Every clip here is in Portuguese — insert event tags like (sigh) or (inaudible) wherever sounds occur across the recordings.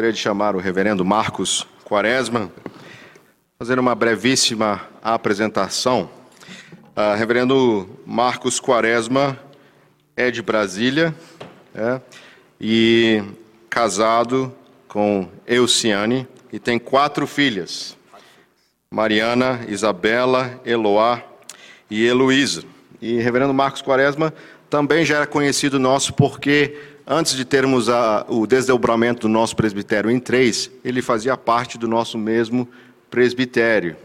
Gostaria de chamar o reverendo Marcos Quaresma, fazer uma brevíssima apresentação. Uh, reverendo Marcos Quaresma é de Brasília é, e casado com Euciane e tem quatro filhas: Mariana, Isabela, Eloá e Heloísa. E reverendo Marcos Quaresma também já era conhecido nosso porque antes de termos a, o desdobramento do nosso presbitério em três, ele fazia parte do nosso mesmo presbitério.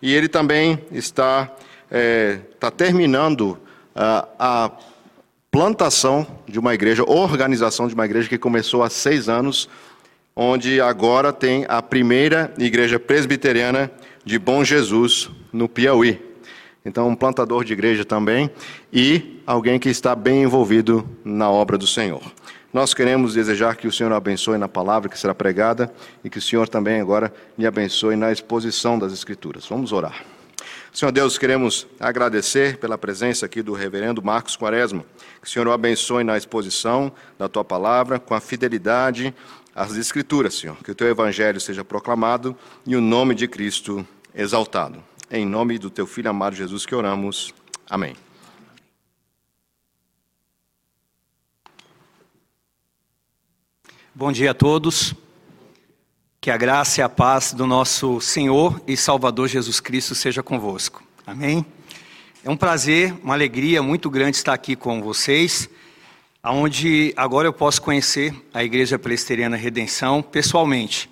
E ele também está, é, está terminando a, a plantação de uma igreja, organização de uma igreja que começou há seis anos, onde agora tem a primeira igreja presbiteriana de Bom Jesus, no Piauí. Então, um plantador de igreja também e alguém que está bem envolvido na obra do Senhor. Nós queremos desejar que o Senhor abençoe na palavra que será pregada e que o Senhor também agora lhe abençoe na exposição das Escrituras. Vamos orar. Senhor Deus, queremos agradecer pela presença aqui do reverendo Marcos Quaresma. Que o Senhor o abençoe na exposição da tua palavra, com a fidelidade às Escrituras, Senhor. Que o teu evangelho seja proclamado e o nome de Cristo exaltado. Em nome do teu filho amado Jesus que oramos. Amém. Bom dia a todos. Que a graça e a paz do nosso Senhor e Salvador Jesus Cristo seja convosco. Amém? É um prazer, uma alegria muito grande estar aqui com vocês, onde agora eu posso conhecer a Igreja Presteriana Redenção pessoalmente.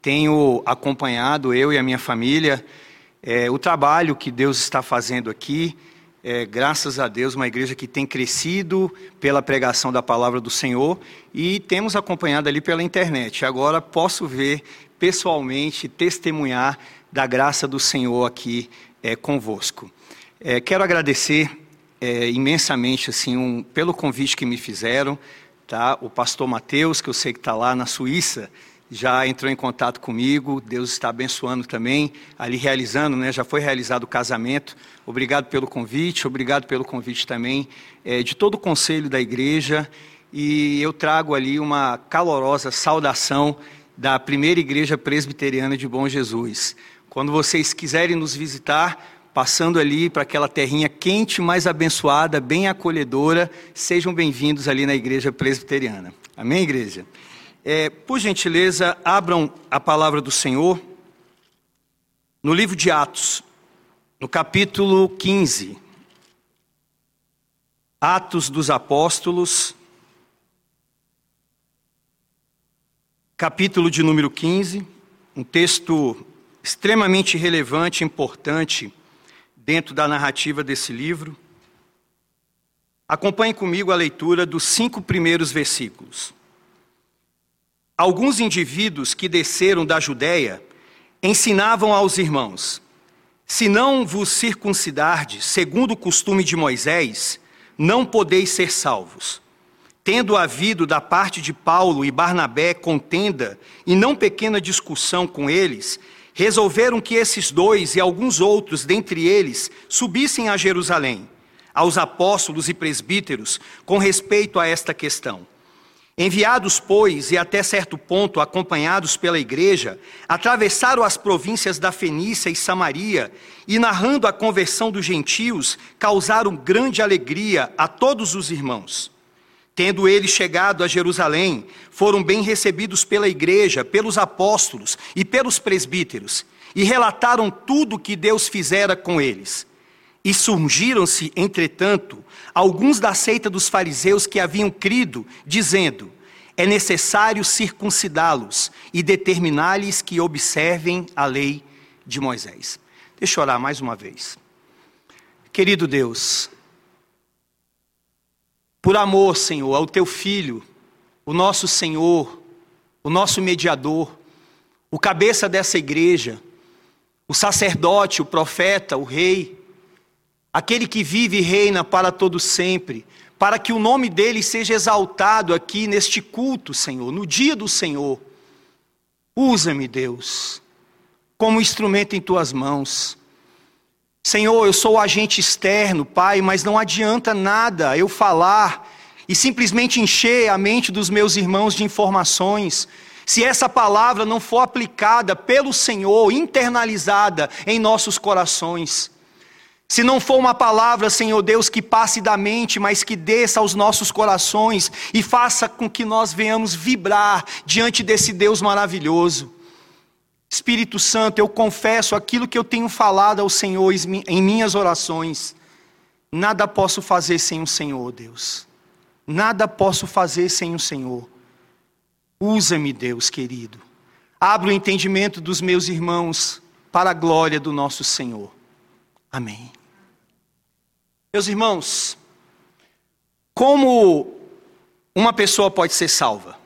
Tenho acompanhado, eu e a minha família, é, o trabalho que Deus está fazendo aqui, é, graças a Deus, uma igreja que tem crescido pela pregação da palavra do Senhor e temos acompanhado ali pela internet. Agora posso ver pessoalmente, testemunhar da graça do Senhor aqui é, convosco. É, quero agradecer é, imensamente assim um, pelo convite que me fizeram, tá? O pastor Mateus, que eu sei que está lá na Suíça, já entrou em contato comigo, Deus está abençoando também, ali realizando, né, já foi realizado o casamento. Obrigado pelo convite, obrigado pelo convite também é, de todo o conselho da igreja. E eu trago ali uma calorosa saudação da primeira igreja presbiteriana de Bom Jesus. Quando vocês quiserem nos visitar, passando ali para aquela terrinha quente, mais abençoada, bem acolhedora, sejam bem-vindos ali na igreja presbiteriana. Amém, igreja? É, por gentileza, abram a palavra do Senhor no livro de Atos, no capítulo 15. Atos dos Apóstolos, capítulo de número 15, um texto extremamente relevante importante dentro da narrativa desse livro. Acompanhe comigo a leitura dos cinco primeiros versículos. Alguns indivíduos que desceram da Judéia ensinavam aos irmãos: Se não vos circuncidardes, segundo o costume de Moisés, não podeis ser salvos. Tendo havido da parte de Paulo e Barnabé contenda e não pequena discussão com eles, resolveram que esses dois e alguns outros dentre eles subissem a Jerusalém, aos apóstolos e presbíteros, com respeito a esta questão. Enviados, pois, e até certo ponto acompanhados pela igreja, atravessaram as províncias da Fenícia e Samaria e, narrando a conversão dos gentios, causaram grande alegria a todos os irmãos. Tendo eles chegado a Jerusalém, foram bem recebidos pela igreja, pelos apóstolos e pelos presbíteros, e relataram tudo o que Deus fizera com eles. E surgiram-se, entretanto, alguns da seita dos fariseus que haviam crido, dizendo: É necessário circuncidá-los e determinar-lhes que observem a lei de Moisés. Deixa eu orar mais uma vez. Querido Deus, por amor, Senhor, ao teu filho, o nosso Senhor, o nosso mediador, o cabeça dessa igreja, o sacerdote, o profeta, o rei, aquele que vive e reina para todo sempre, para que o nome dele seja exaltado aqui neste culto, Senhor, no dia do Senhor. Usa-me, Deus, como instrumento em tuas mãos. Senhor, eu sou agente externo, Pai, mas não adianta nada eu falar e simplesmente encher a mente dos meus irmãos de informações se essa palavra não for aplicada pelo Senhor, internalizada em nossos corações. Se não for uma palavra, Senhor Deus, que passe da mente, mas que desça aos nossos corações e faça com que nós venhamos vibrar diante desse Deus maravilhoso. Espírito Santo, eu confesso aquilo que eu tenho falado ao Senhor em minhas orações. Nada posso fazer sem o Senhor, Deus. Nada posso fazer sem o Senhor. Usa-me, Deus querido. Abra o entendimento dos meus irmãos para a glória do nosso Senhor. Amém. Meus irmãos, como uma pessoa pode ser salva?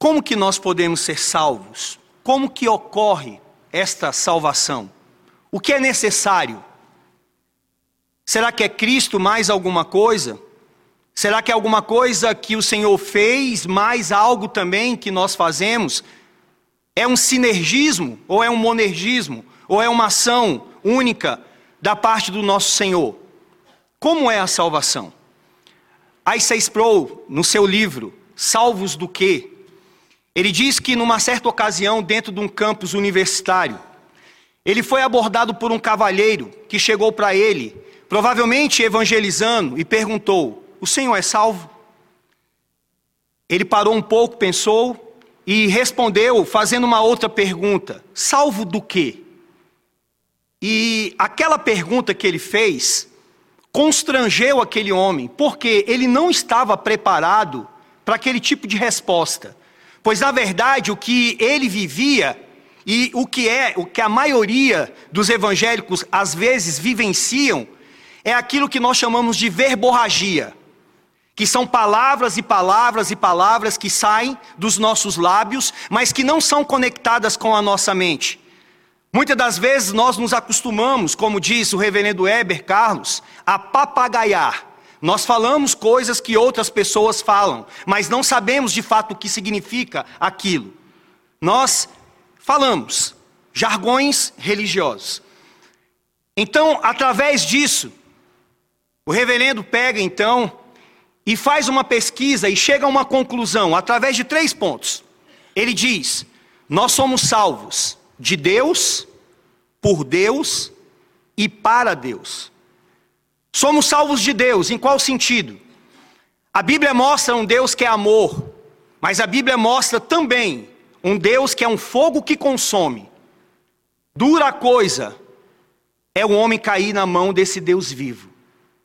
Como que nós podemos ser salvos? Como que ocorre esta salvação? O que é necessário? Será que é Cristo mais alguma coisa? Será que é alguma coisa que o Senhor fez, mais algo também que nós fazemos? É um sinergismo ou é um monergismo? Ou é uma ação única da parte do nosso Senhor? Como é a salvação? Isaiah Sproul, no seu livro Salvos do Quê? Ele diz que numa certa ocasião, dentro de um campus universitário, ele foi abordado por um cavalheiro que chegou para ele, provavelmente evangelizando, e perguntou: o Senhor é salvo? Ele parou um pouco, pensou e respondeu, fazendo uma outra pergunta: salvo do quê? E aquela pergunta que ele fez constrangeu aquele homem, porque ele não estava preparado para aquele tipo de resposta. Pois na verdade o que ele vivia e o que é, o que a maioria dos evangélicos às vezes vivenciam é aquilo que nós chamamos de verborragia que são palavras e palavras e palavras que saem dos nossos lábios, mas que não são conectadas com a nossa mente. Muitas das vezes nós nos acostumamos, como disse o reverendo Heber Carlos, a papagaiar. Nós falamos coisas que outras pessoas falam, mas não sabemos de fato o que significa aquilo. Nós falamos jargões religiosos. Então, através disso, o reverendo pega então e faz uma pesquisa e chega a uma conclusão através de três pontos. Ele diz: Nós somos salvos de Deus, por Deus e para Deus. Somos salvos de Deus, em qual sentido? A Bíblia mostra um Deus que é amor, mas a Bíblia mostra também um Deus que é um fogo que consome. Dura coisa é o homem cair na mão desse Deus vivo.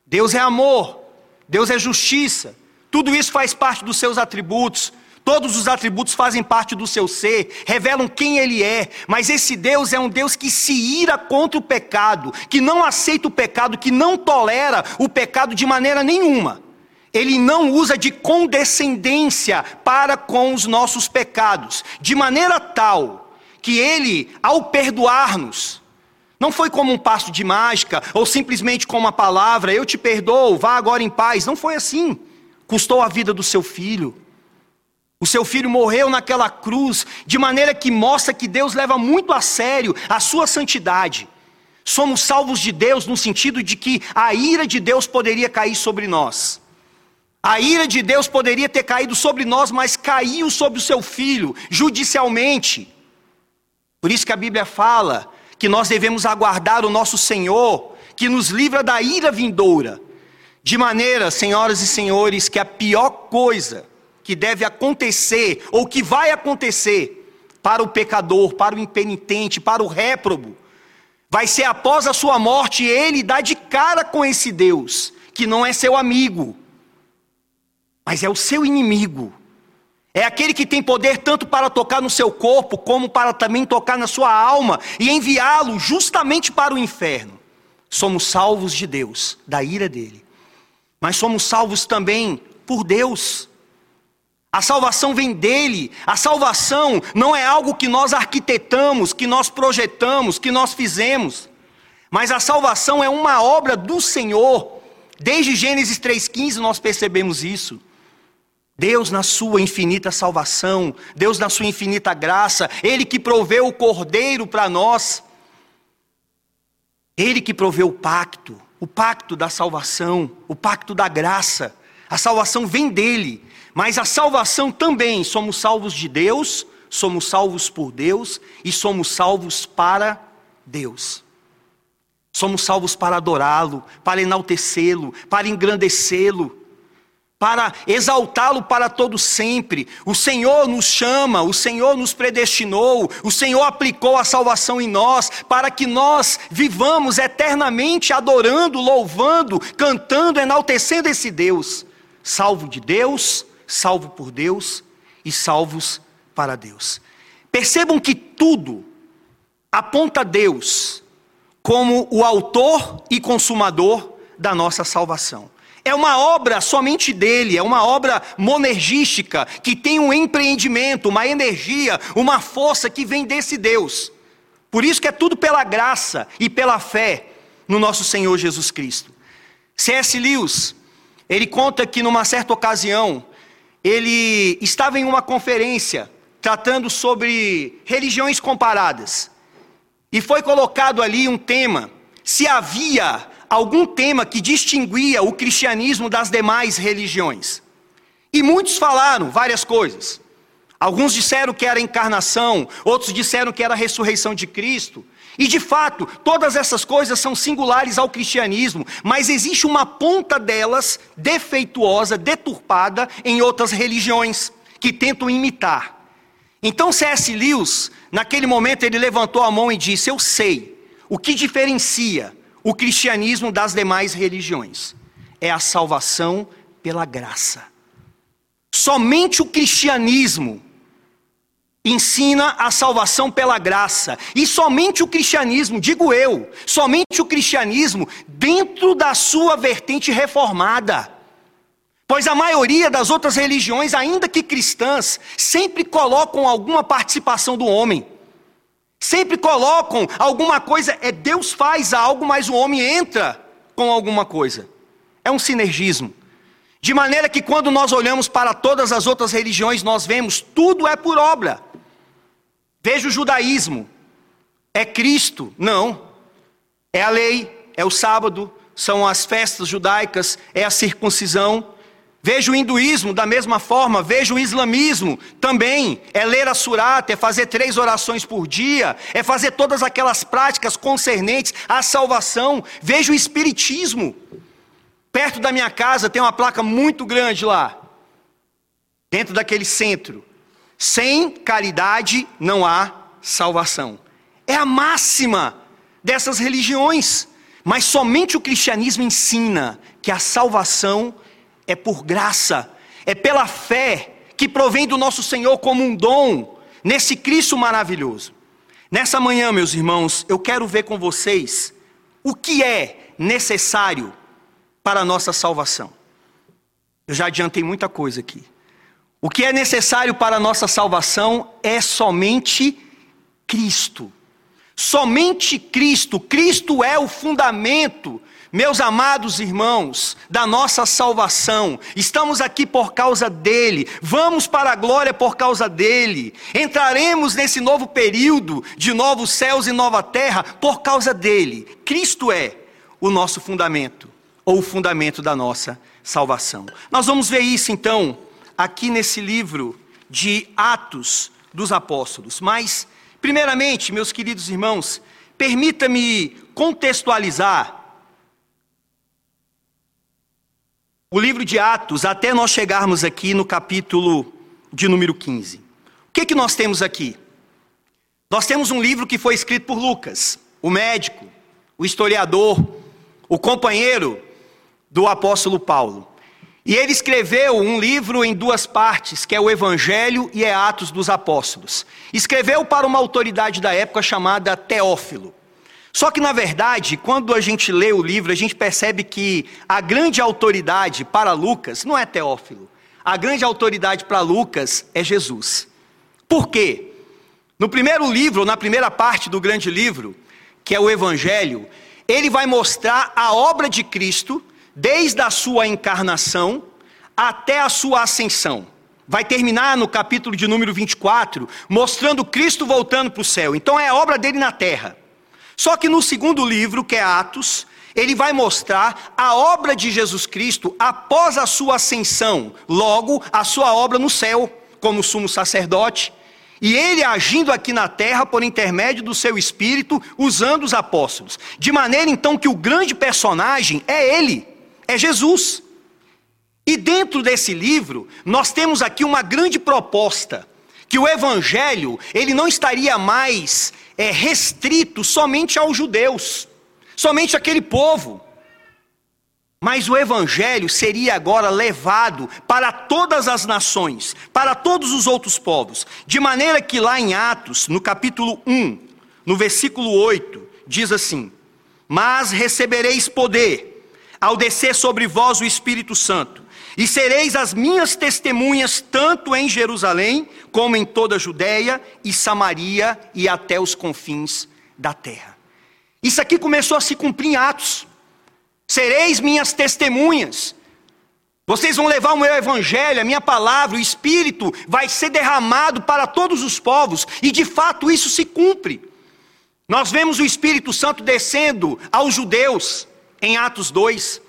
Deus é amor, Deus é justiça. Tudo isso faz parte dos seus atributos. Todos os atributos fazem parte do seu ser, revelam quem ele é. Mas esse Deus é um Deus que se ira contra o pecado, que não aceita o pecado, que não tolera o pecado de maneira nenhuma. Ele não usa de condescendência para com os nossos pecados, de maneira tal que ele, ao perdoar-nos, não foi como um passo de mágica, ou simplesmente com uma palavra, eu te perdoo, vá agora em paz. Não foi assim. Custou a vida do seu filho. O seu filho morreu naquela cruz, de maneira que mostra que Deus leva muito a sério a sua santidade. Somos salvos de Deus no sentido de que a ira de Deus poderia cair sobre nós. A ira de Deus poderia ter caído sobre nós, mas caiu sobre o seu filho, judicialmente. Por isso que a Bíblia fala que nós devemos aguardar o nosso Senhor, que nos livra da ira vindoura. De maneira, senhoras e senhores, que a pior coisa que deve acontecer, ou que vai acontecer, para o pecador, para o impenitente, para o réprobo, vai ser após a sua morte ele dar de cara com esse Deus, que não é seu amigo, mas é o seu inimigo. É aquele que tem poder tanto para tocar no seu corpo, como para também tocar na sua alma e enviá-lo justamente para o inferno. Somos salvos de Deus, da ira dele. Mas somos salvos também por Deus. A salvação vem dele. A salvação não é algo que nós arquitetamos, que nós projetamos, que nós fizemos. Mas a salvação é uma obra do Senhor. Desde Gênesis 3,15 nós percebemos isso. Deus na sua infinita salvação, Deus na sua infinita graça, Ele que proveu o cordeiro para nós, Ele que proveu o pacto, o pacto da salvação, o pacto da graça. A salvação vem dele, Mas a salvação também, somos salvos de Deus, somos salvos por Deus e somos salvos para Deus. Somos salvos para adorá-lo, para enaltecê-lo, para engrandecê-lo para exaltá-lo para todo sempre. O Senhor nos chama, o Senhor nos predestinou, o Senhor aplicou a salvação em nós para que nós vivamos eternamente adorando, louvando, cantando, enaltecendo esse Deus, salvo de Deus, salvo por Deus e salvos para Deus. Percebam que tudo aponta a Deus como o autor e consumador da nossa salvação. É uma obra somente dele, é uma obra monergística, que tem um empreendimento, uma energia, uma força que vem desse Deus. Por isso que é tudo pela graça e pela fé no nosso Senhor Jesus Cristo. C.S. Lewis, ele conta que numa certa ocasião, ele estava em uma conferência tratando sobre religiões comparadas. E foi colocado ali um tema: se havia algum tema que distinguia o cristianismo das demais religiões. E muitos falaram várias coisas. Alguns disseram que era a encarnação, outros disseram que era a ressurreição de Cristo. E de fato, todas essas coisas são singulares ao cristianismo, mas existe uma ponta delas defeituosa, deturpada em outras religiões que tentam imitar. Então C.S. Lewis, naquele momento, ele levantou a mão e disse: Eu sei o que diferencia o cristianismo das demais religiões. É a salvação pela graça. Somente o cristianismo ensina a salvação pela graça. E somente o cristianismo, digo eu, somente o cristianismo dentro da sua vertente reformada. Pois a maioria das outras religiões, ainda que cristãs, sempre colocam alguma participação do homem. Sempre colocam alguma coisa, é Deus faz algo, mas o homem entra com alguma coisa. É um sinergismo. De maneira que quando nós olhamos para todas as outras religiões, nós vemos tudo é por obra. Veja o judaísmo. É Cristo? Não. É a lei, é o sábado, são as festas judaicas, é a circuncisão. Veja o hinduísmo da mesma forma, veja o islamismo também. É ler a surata, é fazer três orações por dia, é fazer todas aquelas práticas concernentes à salvação. Veja o espiritismo. Perto da minha casa tem uma placa muito grande lá, dentro daquele centro. Sem caridade não há salvação. É a máxima dessas religiões. Mas somente o cristianismo ensina que a salvação é por graça, é pela fé que provém do nosso Senhor como um dom nesse Cristo maravilhoso. Nessa manhã, meus irmãos, eu quero ver com vocês o que é necessário para a nossa salvação. Eu já adiantei muita coisa aqui. O que é necessário para a nossa salvação é somente Cristo. Somente Cristo. Cristo é o fundamento meus amados irmãos, da nossa salvação, estamos aqui por causa dele, vamos para a glória por causa dele, entraremos nesse novo período de novos céus e nova terra por causa dele. Cristo é o nosso fundamento, ou o fundamento da nossa salvação. Nós vamos ver isso então, aqui nesse livro de Atos dos Apóstolos, mas, primeiramente, meus queridos irmãos, permita-me contextualizar o livro de Atos até nós chegarmos aqui no capítulo de número 15. O que, que nós temos aqui? Nós temos um livro que foi escrito por Lucas, o médico, o historiador, o companheiro do apóstolo Paulo. E ele escreveu um livro em duas partes, que é o Evangelho e é Atos dos Apóstolos. Escreveu para uma autoridade da época chamada Teófilo. Só que, na verdade, quando a gente lê o livro, a gente percebe que a grande autoridade para Lucas não é Teófilo. A grande autoridade para Lucas é Jesus. Por quê? No primeiro livro, na primeira parte do grande livro, que é o Evangelho, ele vai mostrar a obra de Cristo, desde a sua encarnação até a sua ascensão. Vai terminar no capítulo de número 24, mostrando Cristo voltando para o céu. Então é a obra dele na terra. Só que no segundo livro, que é Atos, ele vai mostrar a obra de Jesus Cristo após a sua ascensão, logo a sua obra no céu, como sumo sacerdote, e ele agindo aqui na terra por intermédio do seu espírito, usando os apóstolos. De maneira então que o grande personagem é ele, é Jesus. E dentro desse livro, nós temos aqui uma grande proposta, que o evangelho, ele não estaria mais é, restrito somente aos judeus, somente aquele povo. Mas o evangelho seria agora levado para todas as nações, para todos os outros povos, de maneira que lá em Atos, no capítulo 1, no versículo 8, diz assim: Mas recebereis poder ao descer sobre vós o Espírito Santo, e sereis as minhas testemunhas tanto em Jerusalém, como em toda a Judéia e Samaria e até os confins da terra. Isso aqui começou a se cumprir em Atos. Sereis minhas testemunhas. Vocês vão levar o meu evangelho, a minha palavra, o Espírito vai ser derramado para todos os povos, e de fato isso se cumpre. Nós vemos o Espírito Santo descendo aos judeus em Atos 2.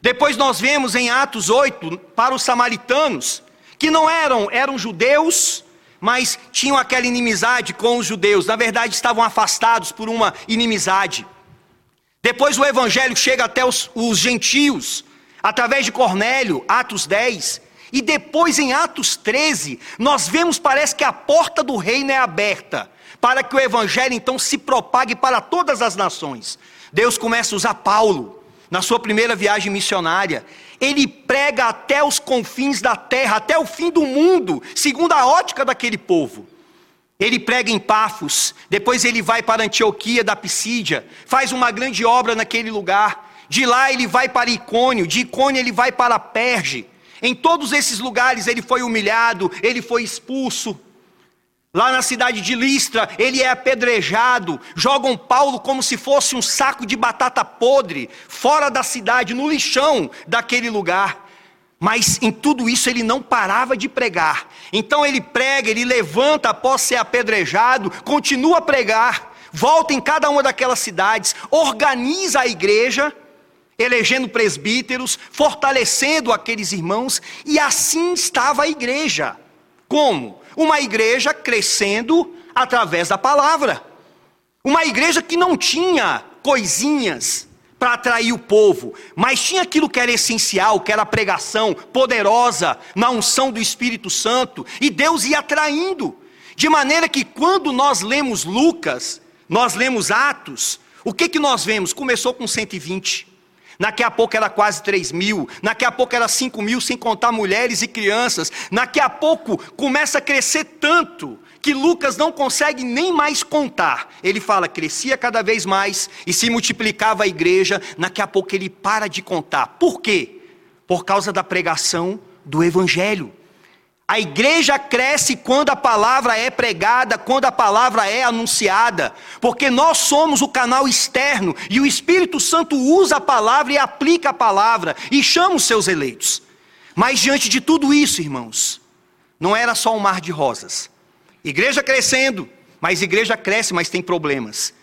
Depois nós vemos em Atos 8 para os samaritanos, que não eram, eram judeus, mas tinham aquela inimizade com os judeus. Na verdade, estavam afastados por uma inimizade. Depois o evangelho chega até os, os gentios, através de Cornélio, Atos 10. E depois em Atos 13, nós vemos, parece que a porta do reino é aberta, para que o evangelho então se propague para todas as nações. Deus começa a usar Paulo na sua primeira viagem missionária. Ele prega até os confins da terra, até o fim do mundo, segundo a ótica daquele povo. Ele prega em Pafos, depois ele vai para Antioquia da Pisídia, faz uma grande obra naquele lugar. De lá ele vai para Icônio, de Icônio ele vai para Perge. Em todos esses lugares ele foi humilhado, ele foi expulso. Lá na cidade de Listra, ele é apedrejado, jogam Paulo como se fosse um saco de batata podre, fora da cidade, no lixão daquele lugar. Mas em tudo isso ele não parava de pregar. Então ele prega, ele levanta após ser apedrejado, continua a pregar, volta em cada uma daquelas cidades, organiza a igreja, elegendo presbíteros, fortalecendo aqueles irmãos, e assim estava a igreja. Como? Uma igreja crescendo através da palavra. Uma igreja que não tinha coisinhas, para atrair o povo, mas tinha aquilo que era essencial, que era a pregação poderosa na unção do Espírito Santo, e Deus ia atraindo, de maneira que quando nós lemos Lucas, nós lemos Atos, o que, que nós vemos? Começou com 120. Daqui a pouco era quase 3 mil, daqui a pouco era 5 mil, sem contar mulheres e crianças. Daqui a pouco começa a crescer tanto que Lucas não consegue nem mais contar. Ele fala, crescia cada vez mais e se multiplicava a igreja, daqui a pouco ele para de contar. Por quê? Por causa da pregação do Evangelho. A igreja cresce quando a palavra é pregada, quando a palavra é anunciada, porque nós somos o canal externo e o Espírito Santo usa a palavra e aplica a palavra e chama os seus eleitos. Mas diante de tudo isso, irmãos, não era só um mar de rosas. Igreja crescendo, mas igreja cresce, mas tem problemas.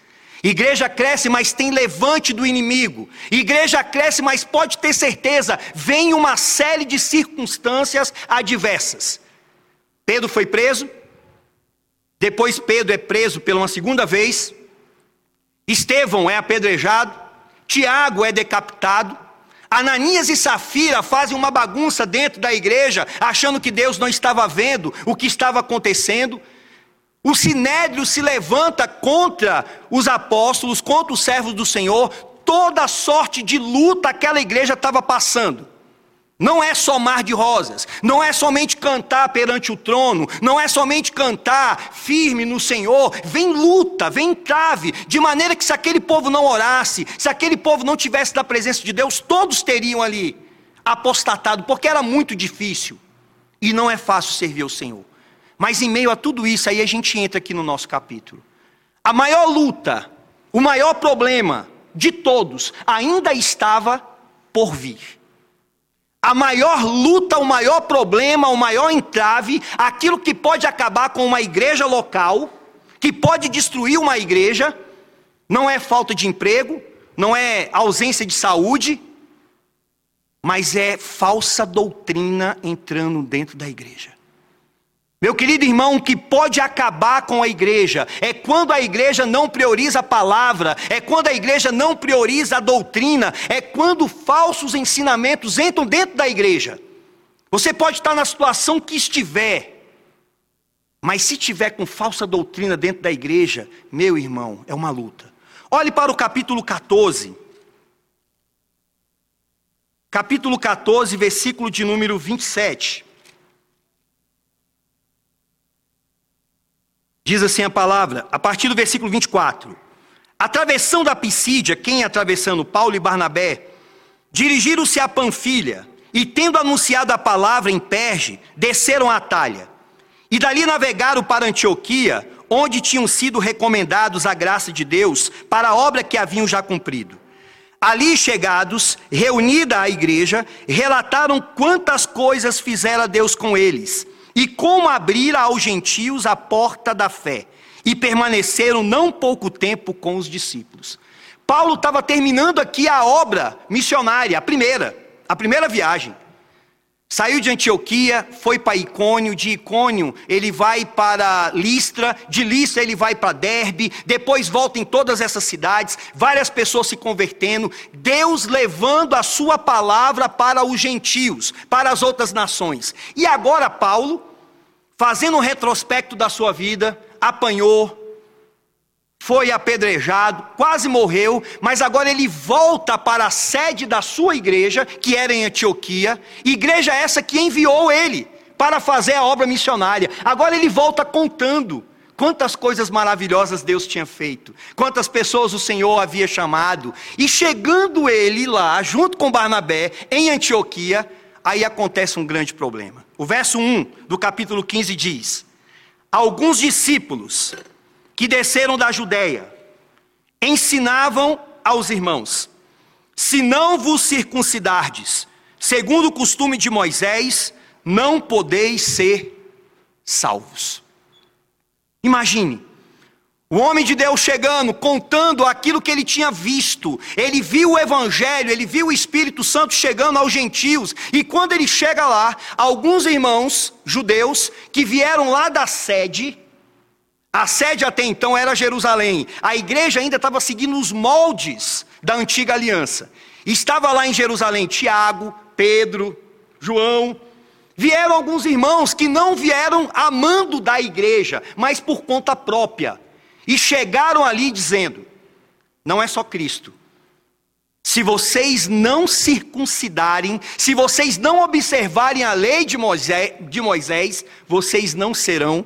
Igreja cresce, mas tem levante do inimigo. Igreja cresce, mas pode ter certeza, vem uma série de circunstâncias adversas. Pedro foi preso, depois Pedro é preso pela uma segunda vez. Estevão é apedrejado, Tiago é decapitado. Ananias e Safira fazem uma bagunça dentro da igreja, achando que Deus não estava vendo o que estava acontecendo. O sinédrio se levanta contra os apóstolos, contra os servos do Senhor, toda sorte de luta aquela igreja estava passando. Não é só mar de rosas, não é somente cantar perante o trono, não é somente cantar firme no Senhor, vem luta, vem trave, de maneira que se aquele povo não orasse, se aquele povo não tivesse da presença de Deus, todos teriam ali apostatado, porque era muito difícil e não é fácil servir ao Senhor. Mas em meio a tudo isso, aí a gente entra aqui no nosso capítulo. A maior luta, o maior problema de todos ainda estava por vir. A maior luta, o maior problema, o maior entrave, aquilo que pode acabar com uma igreja local, que pode destruir uma igreja, não é falta de emprego, não é ausência de saúde, mas é falsa doutrina entrando dentro da igreja. Meu querido irmão, o que pode acabar com a igreja é quando a igreja não prioriza a palavra, é quando a igreja não prioriza a doutrina, é quando falsos ensinamentos entram dentro da igreja. Você pode estar na situação que estiver, mas se tiver com falsa doutrina dentro da igreja, meu irmão, é uma luta. Olhe para o capítulo 14. Capítulo 14, versículo de número 27. Diz assim a palavra, a partir do versículo 24: Atravessando a Pisídia, quem atravessando Paulo e Barnabé, dirigiram-se a Panfilha, e tendo anunciado a palavra em Perge, desceram a Atalha. E dali navegaram para Antioquia, onde tinham sido recomendados a graça de Deus para a obra que haviam já cumprido. Ali chegados, reunida a igreja, relataram quantas coisas fizera Deus com eles e como abrir aos gentios a porta da fé, e permaneceram não pouco tempo com os discípulos. Paulo estava terminando aqui a obra missionária, a primeira, a primeira viagem. Saiu de Antioquia, foi para Icônio, de Icônio ele vai para Listra, de Listra ele vai para Derbe, depois volta em todas essas cidades, várias pessoas se convertendo, Deus levando a sua palavra para os gentios, para as outras nações. E agora Paulo, fazendo um retrospecto da sua vida, apanhou, foi apedrejado, quase morreu, mas agora ele volta para a sede da sua igreja, que era em Antioquia, igreja essa que enviou ele para fazer a obra missionária. Agora ele volta contando quantas coisas maravilhosas Deus tinha feito, quantas pessoas o Senhor havia chamado, e chegando ele lá, junto com Barnabé, em Antioquia, aí acontece um grande problema. O verso 1 do capítulo 15 diz: Alguns discípulos que desceram da Judéia ensinavam aos irmãos: se não vos circuncidardes, segundo o costume de Moisés, não podeis ser salvos. Imagine, o homem de Deus chegando, contando aquilo que ele tinha visto. Ele viu o Evangelho, ele viu o Espírito Santo chegando aos gentios. E quando ele chega lá, alguns irmãos judeus que vieram lá da sede, a sede até então era Jerusalém. A igreja ainda estava seguindo os moldes da antiga aliança. Estava lá em Jerusalém Tiago, Pedro, João. Vieram alguns irmãos que não vieram amando da igreja, mas por conta própria. E chegaram ali dizendo: não é só Cristo. Se vocês não circuncidarem, se vocês não observarem a lei de Moisés, de Moisés vocês não serão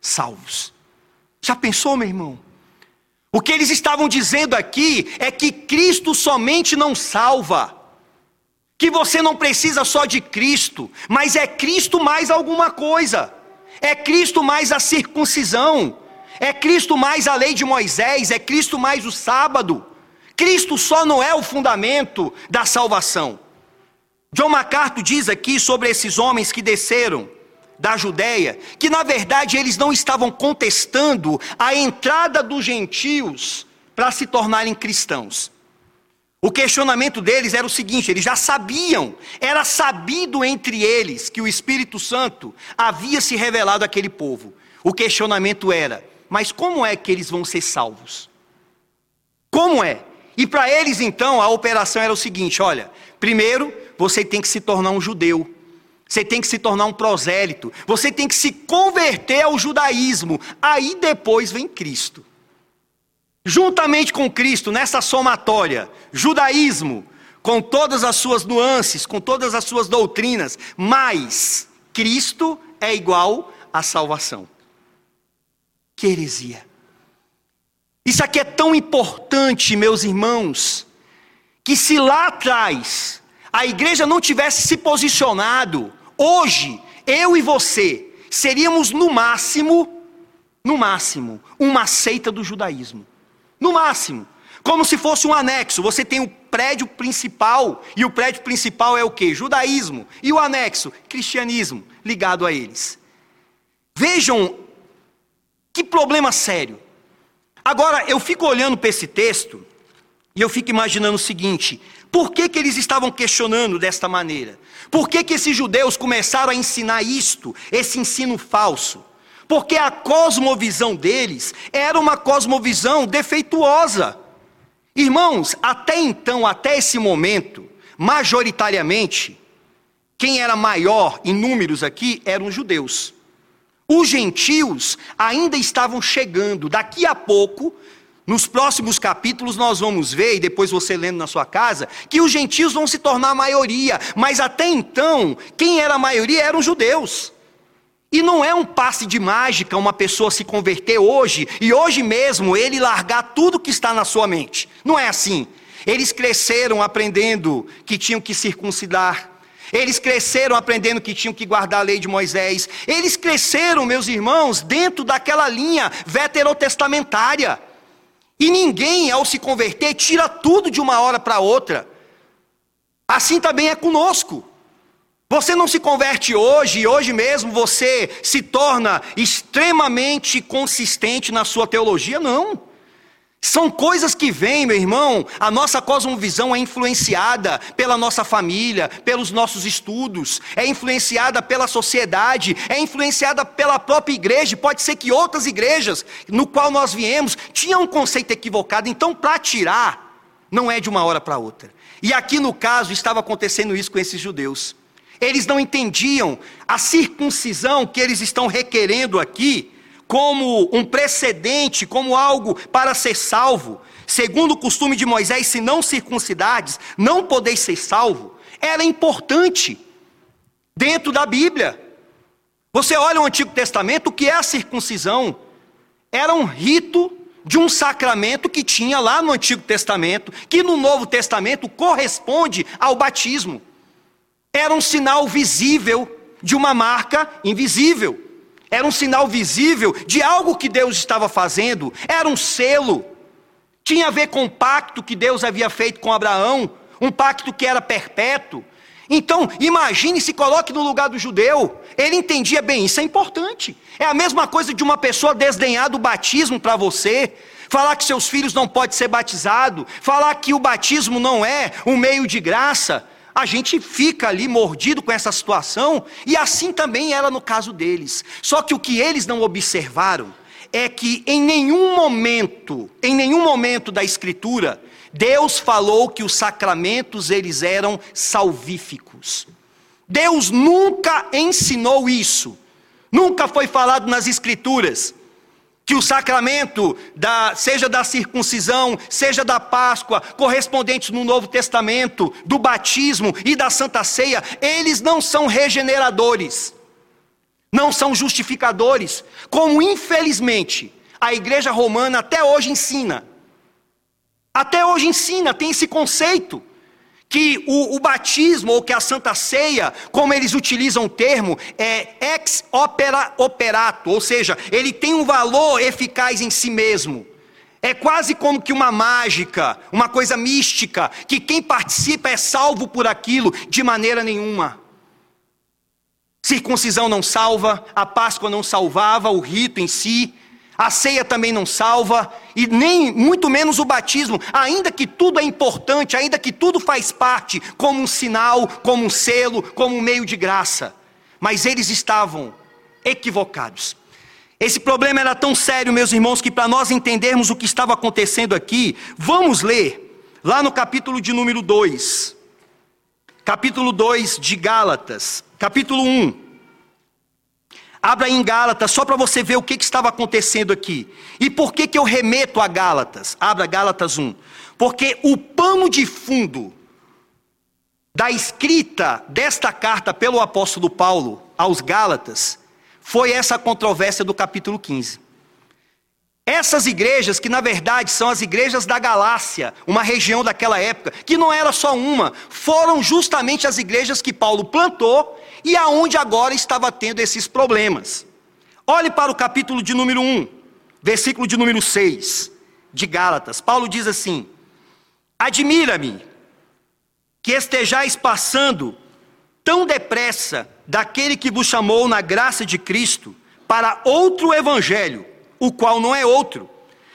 salvos. Já pensou, meu irmão? O que eles estavam dizendo aqui é que Cristo somente não salva, que você não precisa só de Cristo, mas é Cristo mais alguma coisa, é Cristo mais a circuncisão, é Cristo mais a lei de Moisés, é Cristo mais o sábado. Cristo só não é o fundamento da salvação. John MacArthur diz aqui sobre esses homens que desceram da Judéia, que na verdade eles não estavam contestando a entrada dos gentios para se tornarem cristãos. O questionamento deles era o seguinte: eles já sabiam, era sabido entre eles que o Espírito Santo havia se revelado àquele povo. O questionamento era: mas como é que eles vão ser salvos? Como é? E para eles então a operação era o seguinte: olha, primeiro você tem que se tornar um judeu. Você tem que se tornar um prosélito. Você tem que se converter ao judaísmo. Aí depois vem Cristo. Juntamente com Cristo, nessa somatória, judaísmo, com todas as suas nuances, com todas as suas doutrinas, mas Cristo é igual à salvação. Que heresia. Isso aqui é tão importante, meus irmãos, que se lá atrás a igreja não tivesse se posicionado, hoje, eu e você, seríamos no máximo, no máximo, uma seita do judaísmo. No máximo. Como se fosse um anexo. Você tem o prédio principal, e o prédio principal é o que? Judaísmo. E o anexo? Cristianismo, ligado a eles. Vejam que problema sério. Agora, eu fico olhando para esse texto E eu fico imaginando o seguinte: por que, que eles estavam questionando desta maneira? Por que, que esses judeus começaram a ensinar isto, esse ensino falso? Porque a cosmovisão deles era uma cosmovisão defeituosa. Irmãos, até então, até esse momento, majoritariamente, quem era maior em números aqui eram os judeus. Os gentios ainda estavam chegando. Daqui a pouco, nos próximos capítulos, nós vamos ver, e depois você lendo na sua casa, que os gentios vão se tornar a maioria. Mas até então, quem era a maioria eram os judeus. E não é um passe de mágica uma pessoa se converter hoje e hoje mesmo ele largar tudo que está na sua mente. Não é assim. Eles cresceram aprendendo que tinham que circuncidar. Eles cresceram aprendendo que tinham que guardar a lei de Moisés. Eles cresceram, meus irmãos, dentro daquela linha veterotestamentária. E ninguém, ao se converter, tira tudo de uma hora para outra. Assim também é conosco. Você não se converte hoje e hoje mesmo você se torna extremamente consistente na sua teologia, não. São coisas que vêm, meu irmão. A nossa cosmovisão é influenciada pela nossa família, pelos nossos estudos, é influenciada pela sociedade, é influenciada pela própria igreja. Pode ser que outras igrejas no qual nós viemos tinham um conceito equivocado. Então, para tirar, não é de uma hora para outra. E aqui no caso estava acontecendo isso com esses judeus. Eles não entendiam a circuncisão que eles estão requerendo aqui como um precedente, como algo para ser salvo. Segundo o costume de Moisés, se não circuncidades, não podeis ser salvo. Era importante dentro da Bíblia. Você olha o Antigo Testamento, o que é a circuncisão? Era um rito de um sacramento que tinha lá no Antigo Testamento, que no Novo Testamento corresponde ao batismo era um sinal visível de uma marca invisível. Era um sinal visível de algo que Deus estava fazendo, era um selo. Tinha a ver com o pacto que Deus havia feito com Abraão, um pacto que era perpétuo. Então, imagine se coloque no lugar do judeu. Ele entendia bem, isso é importante. É a mesma coisa de uma pessoa desdenhar do batismo para você, falar que seus filhos não podem ser batizados, falar que o batismo não é um meio de graça a gente fica ali mordido com essa situação, e assim também era no caso deles. Só que o que eles não observaram é que em nenhum momento, em nenhum momento da escritura, Deus falou que os sacramentos eles eram salvíficos. Deus nunca ensinou isso. Nunca foi falado nas escrituras que o sacramento, da, seja da circuncisão, seja da Páscoa, correspondentes no Novo Testamento, do batismo e da Santa Ceia, eles não são regeneradores, não são justificadores, como infelizmente a Igreja Romana até hoje ensina. Até hoje ensina, tem esse conceito que o, o, batismo ou que a Santa Ceia, como eles utilizam o termo, é ex opera operato, ou seja, ele tem um valor eficaz em si mesmo. É quase como que uma mágica, uma coisa mística, que quem participa é salvo por aquilo de maneira nenhuma. Circuncisão não salva, a Páscoa não salvava, o rito em si, a ceia também não salva, e nem muito menos o batismo, ainda que tudo é importante, ainda que tudo faz parte, como um sinal, como um selo, como um meio de graça. Mas eles estavam equivocados. Esse problema era tão sério, meus irmãos, que para nós entendermos o que estava acontecendo aqui, vamos ler lá no capítulo de número 2. Capítulo 2 de Gálatas, capítulo 1. Abra em Gálatas, só para você ver o que, que, estava acontecendo aqui. E por que, que eu remeto a Gálatas? Abra Gálatas 1. Porque o pano de fundo da escrita desta carta pelo apóstolo Paulo aos Gálatas foi essa controvérsia do capítulo 15. Essas igrejas, que na verdade são as igrejas da Galácia, uma região daquela época, que não era só uma, foram justamente as igrejas que Paulo plantou e aonde agora estava tendo esses problemas. Olhe para o capítulo de número 1, versículo de número 6 de Gálatas. Paulo diz assim: Admira-me que estejais passando tão depressa daquele que vos chamou na graça de Cristo para outro evangelho, o qual não é outro,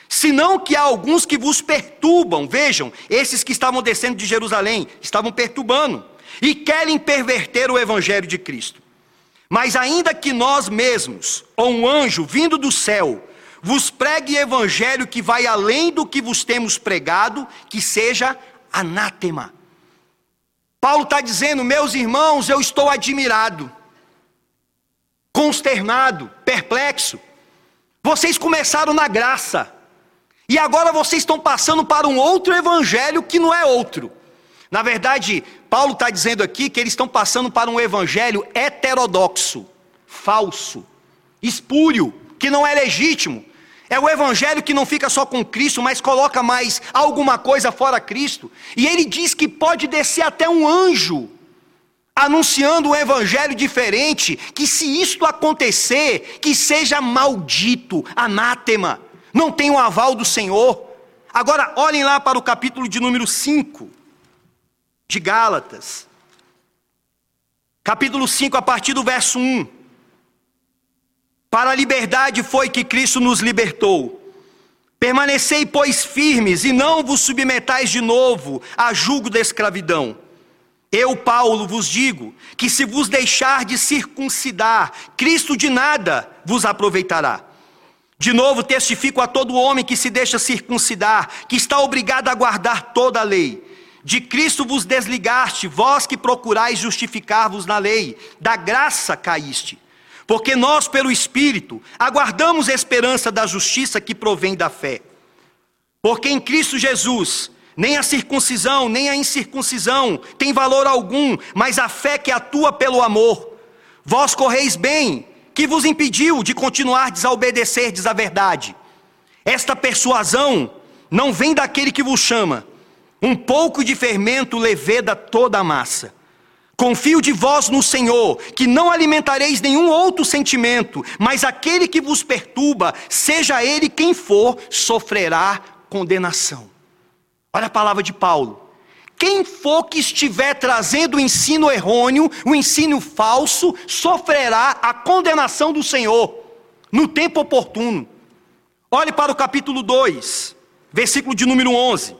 Senão que há alguns que vos perturbam, vejam, esses que estavam descendo de Jerusalém, estavam perturbando, e querem perverter o evangelho de Cristo. Mas ainda que nós mesmos, ou um anjo vindo do céu, vos pregue evangelho que vai além do que vos temos pregado, que seja anátema. Paulo está dizendo, meus irmãos, eu estou admirado, consternado, perplexo. Vocês começaram na graça, e agora vocês estão passando para um outro evangelho que não é outro. Na verdade, Paulo está dizendo aqui que eles estão passando para um evangelho heterodoxo, falso, espúrio, que não é legítimo. É o evangelho que não fica só com Cristo, mas coloca mais alguma coisa fora Cristo. E ele diz que pode descer até um anjo anunciando um evangelho diferente, que se isto acontecer, que seja maldito, anátema, não tem o aval do Senhor. Agora olhem lá para o capítulo de número 5 de Gálatas. Capítulo 5, a partir do verso 1. Para a liberdade foi que Cristo nos libertou. Permanecei, pois, firmes, e não vos submetais de novo a julgo da escravidão. Eu, Paulo, vos digo que se vos deixar de circuncidar, Cristo de nada vos aproveitará. De novo, testifico a todo homem que se deixa circuncidar, que está obrigado a guardar toda a lei. De Cristo vos desligaste, vós que procurais justificar-vos na lei, da graça caíste. Porque nós, pelo Espírito, aguardamos a esperança da justiça que provém da fé. Porque em Cristo Jesus, nem a circuncisão, nem a incircuncisão tem valor algum, mas a fé que atua pelo amor. Vós correis bem, que vos impediu de continuar desobedecerdes a verdade. Esta persuasão não vem daquele que vos chama, um pouco de fermento leveda toda a massa. Confio de vós no Senhor, que não alimentareis nenhum outro sentimento, mas aquele que vos perturba, seja ele quem for, sofrerá condenação. Olha a palavra de Paulo. Quem for que estiver trazendo o ensino errôneo, o ensino falso, sofrerá a condenação do Senhor no tempo oportuno. Olhe para o capítulo 2, versículo de número 11.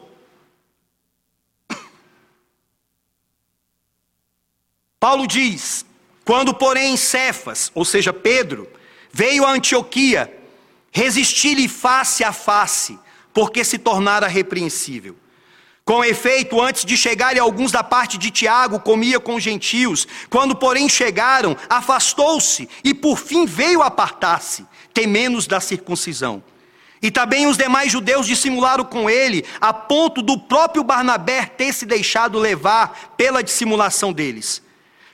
Paulo diz: Quando, porém, Cefas, ou seja, Pedro, veio a Antioquia, resisti-lhe face a face, porque se tornara repreensível. Com efeito, antes de chegarem alguns da parte de Tiago, comia com gentios. Quando, porém, chegaram, afastou-se e por fim veio apartar-se, temendo da circuncisão. E também os demais judeus dissimularam com ele, a ponto do próprio Barnabé ter se deixado levar pela dissimulação deles.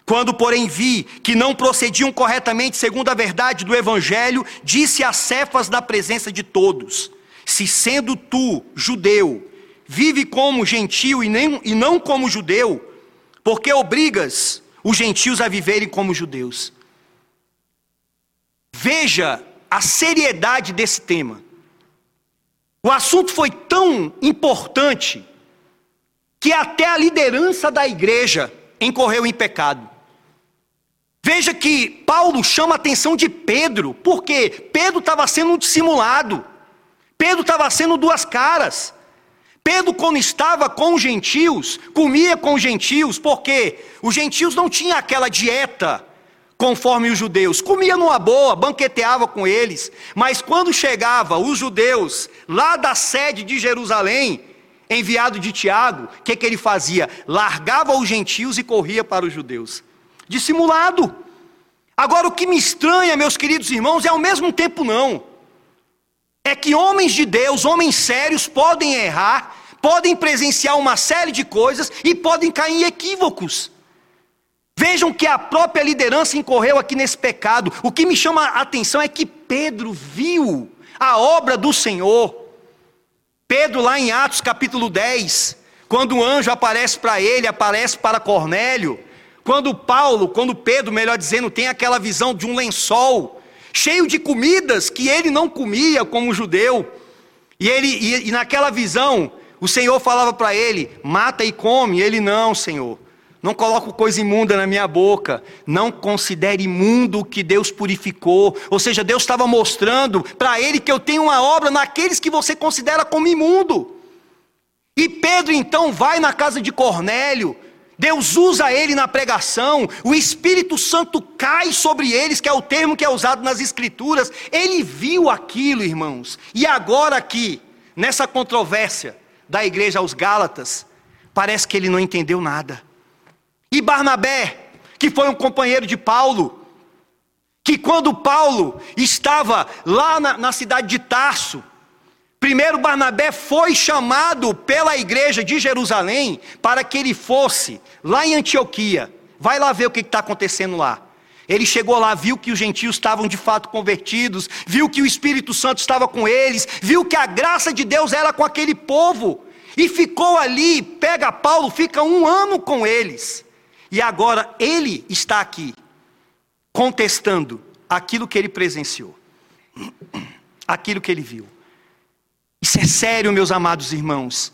Quando, porém, vi que não procediam corretamente segundo a verdade do Evangelho, disse a Cefas na presença de todos: Se sendo tu, judeu, vive como gentio e, nem, e não como judeu, porque obrigas os gentios a viverem como judeus. Veja a seriedade desse tema. O assunto foi tão importante que até a liderança da igreja incorreu em pecado. Veja que Paulo chama a atenção de Pedro, porque Pedro estava sendo dissimulado, Pedro estava sendo duas caras. Pedro, quando estava com os gentios, comia com os gentios, porque os gentios não tinham aquela dieta conforme os judeus, comia numa boa, banqueteava com eles, mas quando chegava os judeus lá da sede de Jerusalém, enviado de Tiago, o que, que ele fazia? Largava os gentios e corria para os judeus dissimulado. Agora, o que me estranha, meus queridos irmãos, é ao mesmo tempo não. É que homens de Deus, homens sérios, podem errar, podem presenciar uma série de coisas e podem cair em equívocos. Vejam que a própria liderança incorreu aqui nesse pecado. O que me chama a atenção é que Pedro viu a obra do Senhor. Pedro, lá em Atos capítulo 10, quando o anjo aparece para ele, aparece para Cornélio, quando Paulo, quando Pedro, melhor dizendo, tem aquela visão de um lençol cheio de comidas que ele não comia como judeu, e ele e, e naquela visão o Senhor falava para ele: mata e come. Ele não, Senhor. não coloco coisa imunda na minha boca, não considere imundo o que Deus purificou. Ou seja, Deus estava mostrando para ele que eu tenho uma obra naqueles que você considera como imundo. E Pedro então vai na casa de Cornélio, Deus usa ele na pregação, o Espírito Santo cai sobre eles, que é o termo que é usado nas Escrituras. Ele viu aquilo, irmãos, e agora aqui, nessa controvérsia da igreja aos Gálatas, parece que ele não entendeu nada. E Barnabé, que foi um companheiro de Paulo, que quando Paulo estava lá na, na cidade de Tarso, primeiro Barnabé foi chamado pela igreja de Jerusalém para que ele fosse lá em Antioquia. Vai lá ver o que está acontecendo lá. Ele chegou lá, viu que os gentios estavam de fato convertidos, viu que o Espírito Santo estava com eles, viu que a graça de Deus era com aquele povo, e ficou ali. Pega Paulo, fica um ano com eles. E agora ele está aqui, contestando aquilo que ele presenciou, (clears throat) aquilo que ele viu. Isso é sério, meus amados irmãos.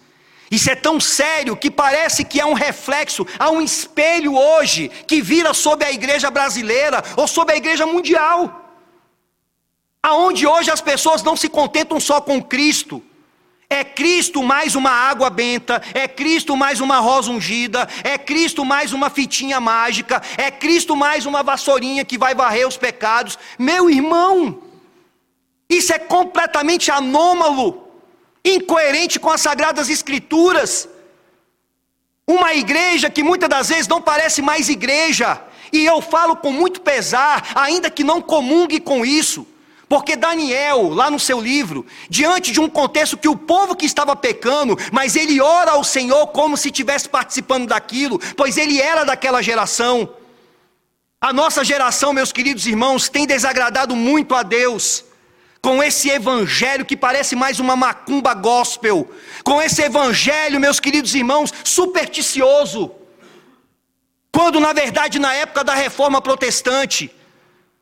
Isso é tão sério que parece que há um reflexo, há um espelho hoje que vira sobre a igreja brasileira ou sobre a igreja mundial. Aonde hoje as pessoas não se contentam só com Cristo, é Cristo mais uma água benta, é Cristo mais uma rosa ungida, é Cristo mais uma fitinha mágica, é Cristo mais uma vassourinha que vai varrer os pecados. Meu irmão, isso é completamente anômalo, incoerente com as sagradas escrituras. Uma igreja que muitas das vezes não parece mais igreja, e eu falo com muito pesar, ainda que não comungue com isso. Porque Daniel, lá no seu livro, diante de um contexto que o povo que estava pecando, mas ele ora ao Senhor como se estivesse participando daquilo, pois ele era daquela geração. A nossa geração, meus queridos irmãos, tem desagradado muito a Deus com esse evangelho que parece mais uma macumba gospel, com esse evangelho, meus queridos irmãos, supersticioso. Quando na verdade na época da reforma protestante,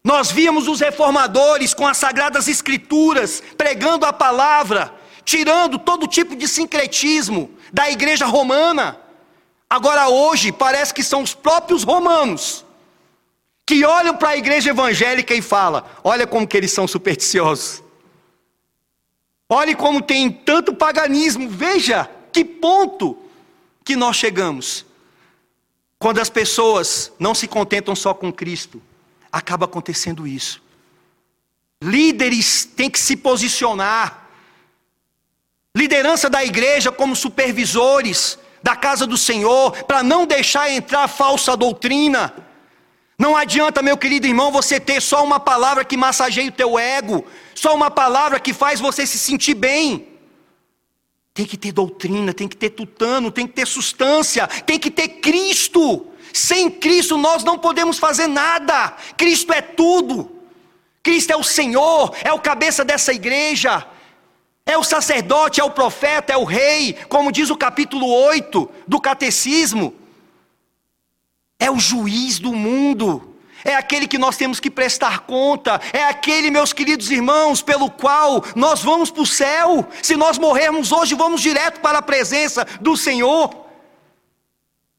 nós víamos os reformadores com as sagradas escrituras, pregando a palavra, tirando todo tipo de sincretismo da igreja romana. Agora, hoje, parece que são os próprios romanos que olham para a igreja evangélica e falam: olha como que eles são supersticiosos. Olhe como tem tanto paganismo. Veja que ponto que nós chegamos. Quando as pessoas não se contentam só com Cristo, acaba acontecendo isso. Líderes têm que se posicionar. Liderança da igreja como supervisores da casa do Senhor, para não deixar entrar falsa doutrina. Não adianta, meu querido irmão, você ter só uma palavra que massageia o teu ego, só uma palavra que faz você se sentir bem. Tem que ter doutrina, tem que ter tutano, tem que ter substância, tem que ter Cristo. Sem Cristo nós não podemos fazer nada. Cristo é tudo. Cristo é o Senhor, é o cabeça dessa igreja. É o sacerdote, é o profeta, é o rei, como diz o capítulo 8 do catecismo. É o juiz do mundo. É aquele que nós temos que prestar conta, é aquele, meus queridos irmãos, pelo qual nós vamos para o céu. Se nós morrermos hoje, vamos direto para a presença do Senhor.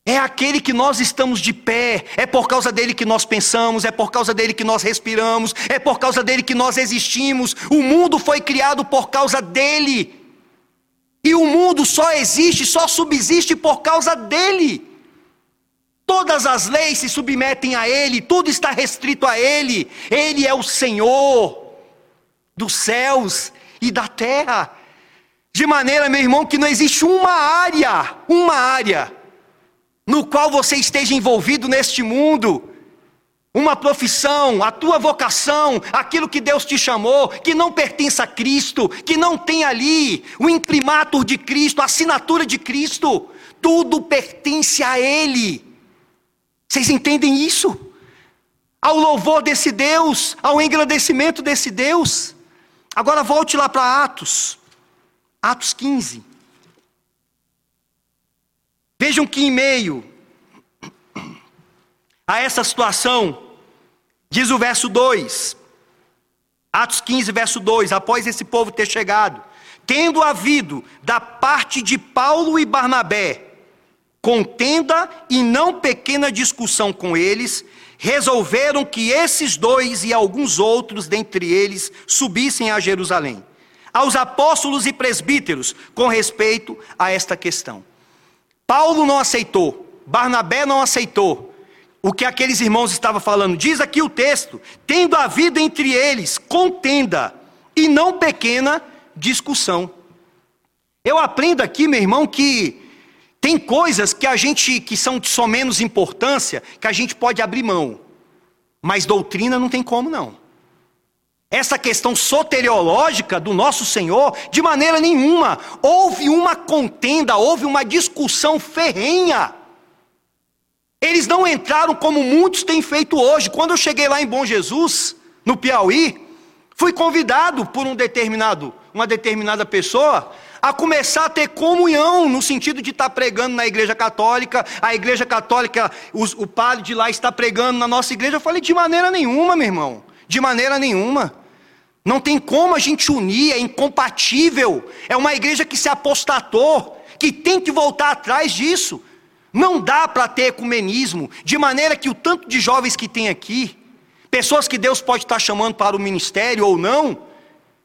É aquele que nós estamos de pé, é por causa dele que nós pensamos, é por causa dele que nós respiramos, é por causa dele que nós existimos. O mundo foi criado por causa dele. E o mundo só existe, só subsiste por causa dele. Todas as leis se submetem a ele, tudo está restrito a ele. Ele é o Senhor dos céus e da terra. De maneira, meu irmão, que não existe uma área, uma área no qual você esteja envolvido neste mundo, uma profissão, a tua vocação, aquilo que Deus te chamou, que não pertence a Cristo, que não tem ali o imprimatur de Cristo, a assinatura de Cristo, tudo pertence a Ele. Vocês entendem isso? Ao louvor desse Deus, ao engrandecimento desse Deus. Agora volte lá para Atos, Atos 15. Vejam que em meio a essa situação, diz o verso 2, Atos 15, verso 2: após esse povo ter chegado, tendo havido da parte de Paulo e Barnabé contenda e não pequena discussão com eles, resolveram que esses dois e alguns outros dentre eles subissem a Jerusalém, aos apóstolos e presbíteros, com respeito a esta questão. Paulo não aceitou, Barnabé não aceitou o que aqueles irmãos estavam falando. Diz aqui o texto: tendo havido entre eles contenda e não pequena discussão. Eu aprendo aqui, meu irmão, que tem coisas que a gente que são de só menos importância que a gente pode abrir mão. Mas doutrina não tem como não. Essa questão soteriológica do nosso Senhor, de maneira nenhuma. Houve uma contenda, houve uma discussão ferrenha. Eles não entraram como muitos têm feito hoje. Quando eu cheguei lá em Bom Jesus, no Piauí, fui convidado por um determinado, uma determinada pessoa a começar a ter comunhão, no sentido de estar pregando na igreja católica, a igreja católica, os, o padre de lá está pregando na nossa igreja. Eu falei, de maneira nenhuma, meu irmão, de maneira nenhuma. Não tem como a gente unir, é incompatível. É uma igreja que se apostatou, que tem que voltar atrás disso. Não dá para ter ecumenismo, de maneira que o tanto de jovens que tem aqui, pessoas que Deus pode estar chamando para o ministério ou não,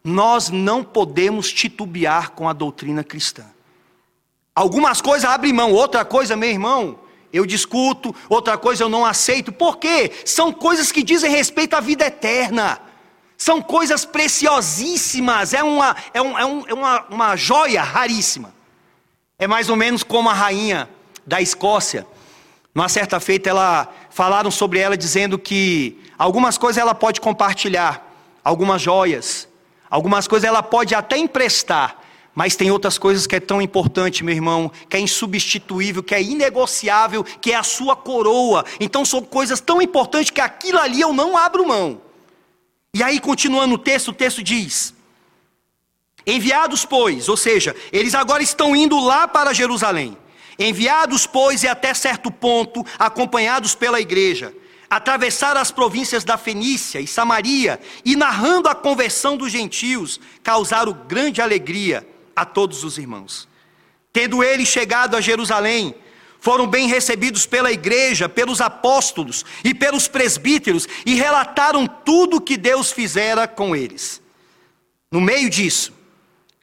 nós não podemos titubear com a doutrina cristã. Algumas coisas abrem mão, outra coisa, meu irmão, eu discuto, outra coisa eu não aceito. Por quê? São coisas que dizem respeito à vida eterna. São coisas preciosíssimas, é uma, é, um, é, um, é uma, uma joia raríssima. É mais ou menos como a rainha da Escócia. Numa certa feita, ela falaram sobre ela dizendo que algumas coisas ela pode compartilhar, algumas joias, Algumas coisas ela pode até emprestar, mas tem outras coisas que é tão importante, meu irmão, que é insubstituível, que é inegociável, que é a sua coroa. Então são coisas tão importantes que aquilo ali eu não abro mão. E aí, continuando o texto, o texto diz: Enviados, pois, ou seja, eles agora estão indo lá para Jerusalém. Enviados, pois, e até certo ponto, acompanhados pela igreja atravessaram as províncias da Fenícia e Samaria e, narrando a conversão dos gentios, causaram grande alegria a todos os irmãos. Tendo eles chegado a Jerusalém, foram bem recebidos pela igreja, pelos apóstolos e pelos presbíteros e relataram tudo o que Deus fizera com eles. No meio disso,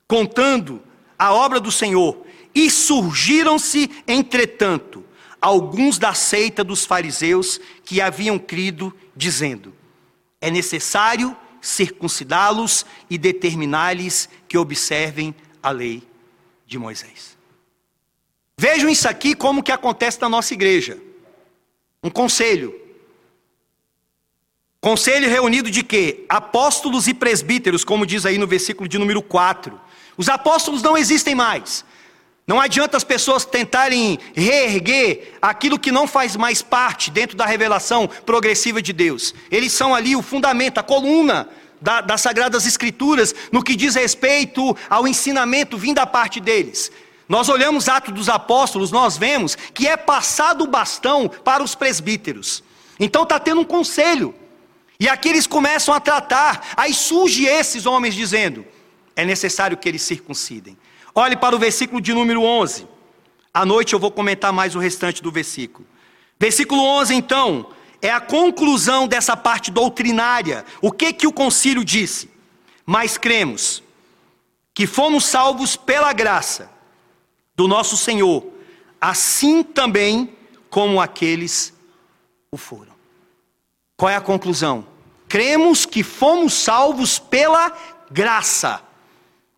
contando a obra do Senhor, e surgiram-se, entretanto, alguns da seita dos fariseus que haviam crido, dizendo: É necessário circuncidá-los e determinar-lhes que observem a lei de Moisés. Vejam isso aqui como que acontece na nossa igreja. Um conselho. Conselho reunido de quê? Apóstolos e presbíteros, como diz aí no versículo de número 4. Os apóstolos não existem mais. Não adianta as pessoas tentarem reerguer aquilo que não faz mais parte dentro da revelação progressiva de Deus. Eles são ali o fundamento, a coluna da, das Sagradas Escrituras no que diz respeito ao ensinamento vindo da parte deles. Nós olhamos Atos dos Apóstolos, nós vemos que é passado o bastão para os presbíteros. Então está tendo um conselho. E aqui eles começam a tratar. Aí surge esses homens dizendo: é necessário que eles circuncidem. Olhe para o versículo de número 11. À noite eu vou comentar mais o restante do versículo. Versículo 11, então, é a conclusão dessa parte doutrinária. O que que o concílio disse? Mas cremos que fomos salvos pela graça do nosso Senhor, assim também como aqueles o foram. Qual é a conclusão? Cremos que fomos salvos pela graça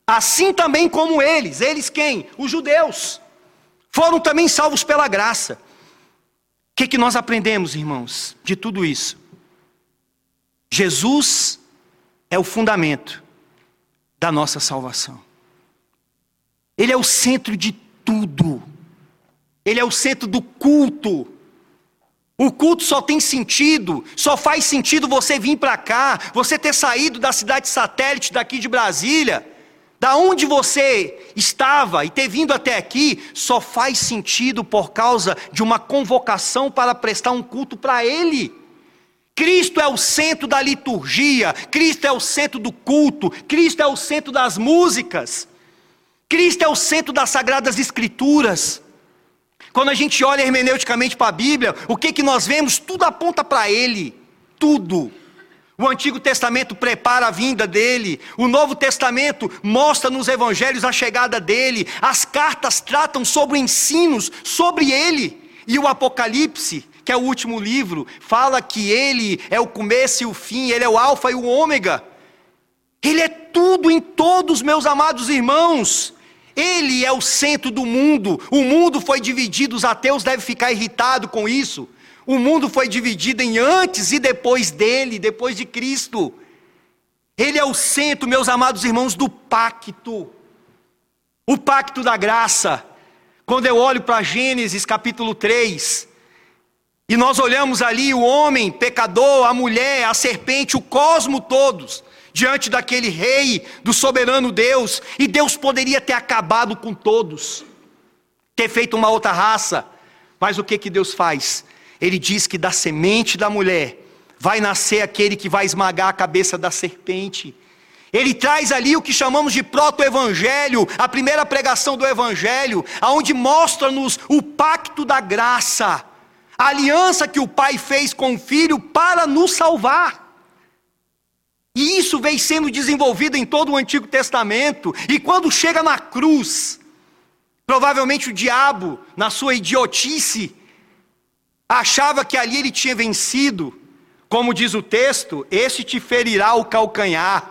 Assim também como eles, eles quem? Os judeus. Foram também salvos pela graça. O que, que nós aprendemos, irmãos, de tudo isso? Jesus é o fundamento da nossa salvação. Ele é o centro de tudo. Ele é o centro do culto. O culto só tem sentido, só faz sentido você vir para cá, você ter saído da cidade satélite daqui de Brasília da onde você estava e ter vindo até aqui, só faz sentido por causa de uma convocação para prestar um culto para Ele. Cristo é o centro da liturgia, Cristo é o centro do culto, Cristo é o centro das músicas, Cristo é o centro das sagradas escrituras. Quando a gente olha hermeneuticamente para a Bíblia, o que, que nós vemos? Tudo aponta para Ele. Tudo. O Antigo Testamento prepara a vinda dele, o Novo Testamento mostra nos evangelhos a chegada dele, as cartas tratam sobre ensinos sobre ele, e o Apocalipse, que é o último livro, fala que ele é o começo e o fim, ele é o Alfa e o Ômega. Ele é tudo em todos, meus amados irmãos. Ele é o centro do mundo. O mundo foi dividido, os ateus devem ficar irritados com isso. O mundo foi dividido em antes e depois dele, depois de Cristo. Ele é o centro, meus amados irmãos, do pacto. O pacto da graça. Quando eu olho para Gênesis capítulo 3, e nós olhamos ali o homem, pecador, a mulher, a serpente, o cosmo todos, diante daquele rei, do soberano Deus, e Deus poderia ter acabado com todos, ter feito uma outra raça, mas o que que Deus faz? Ele diz que da semente da mulher vai nascer aquele que vai esmagar a cabeça da serpente. Ele traz ali o que chamamos de proto-evangelho, a primeira pregação do evangelho, aonde mostra-nos o pacto da graça, a aliança que o pai fez com o filho para nos salvar. E isso vem sendo desenvolvido em todo o Antigo Testamento, e quando chega na cruz, provavelmente o diabo, na sua idiotice, achava que ali ele tinha vencido, como diz o texto: Este te ferirá o calcanhar,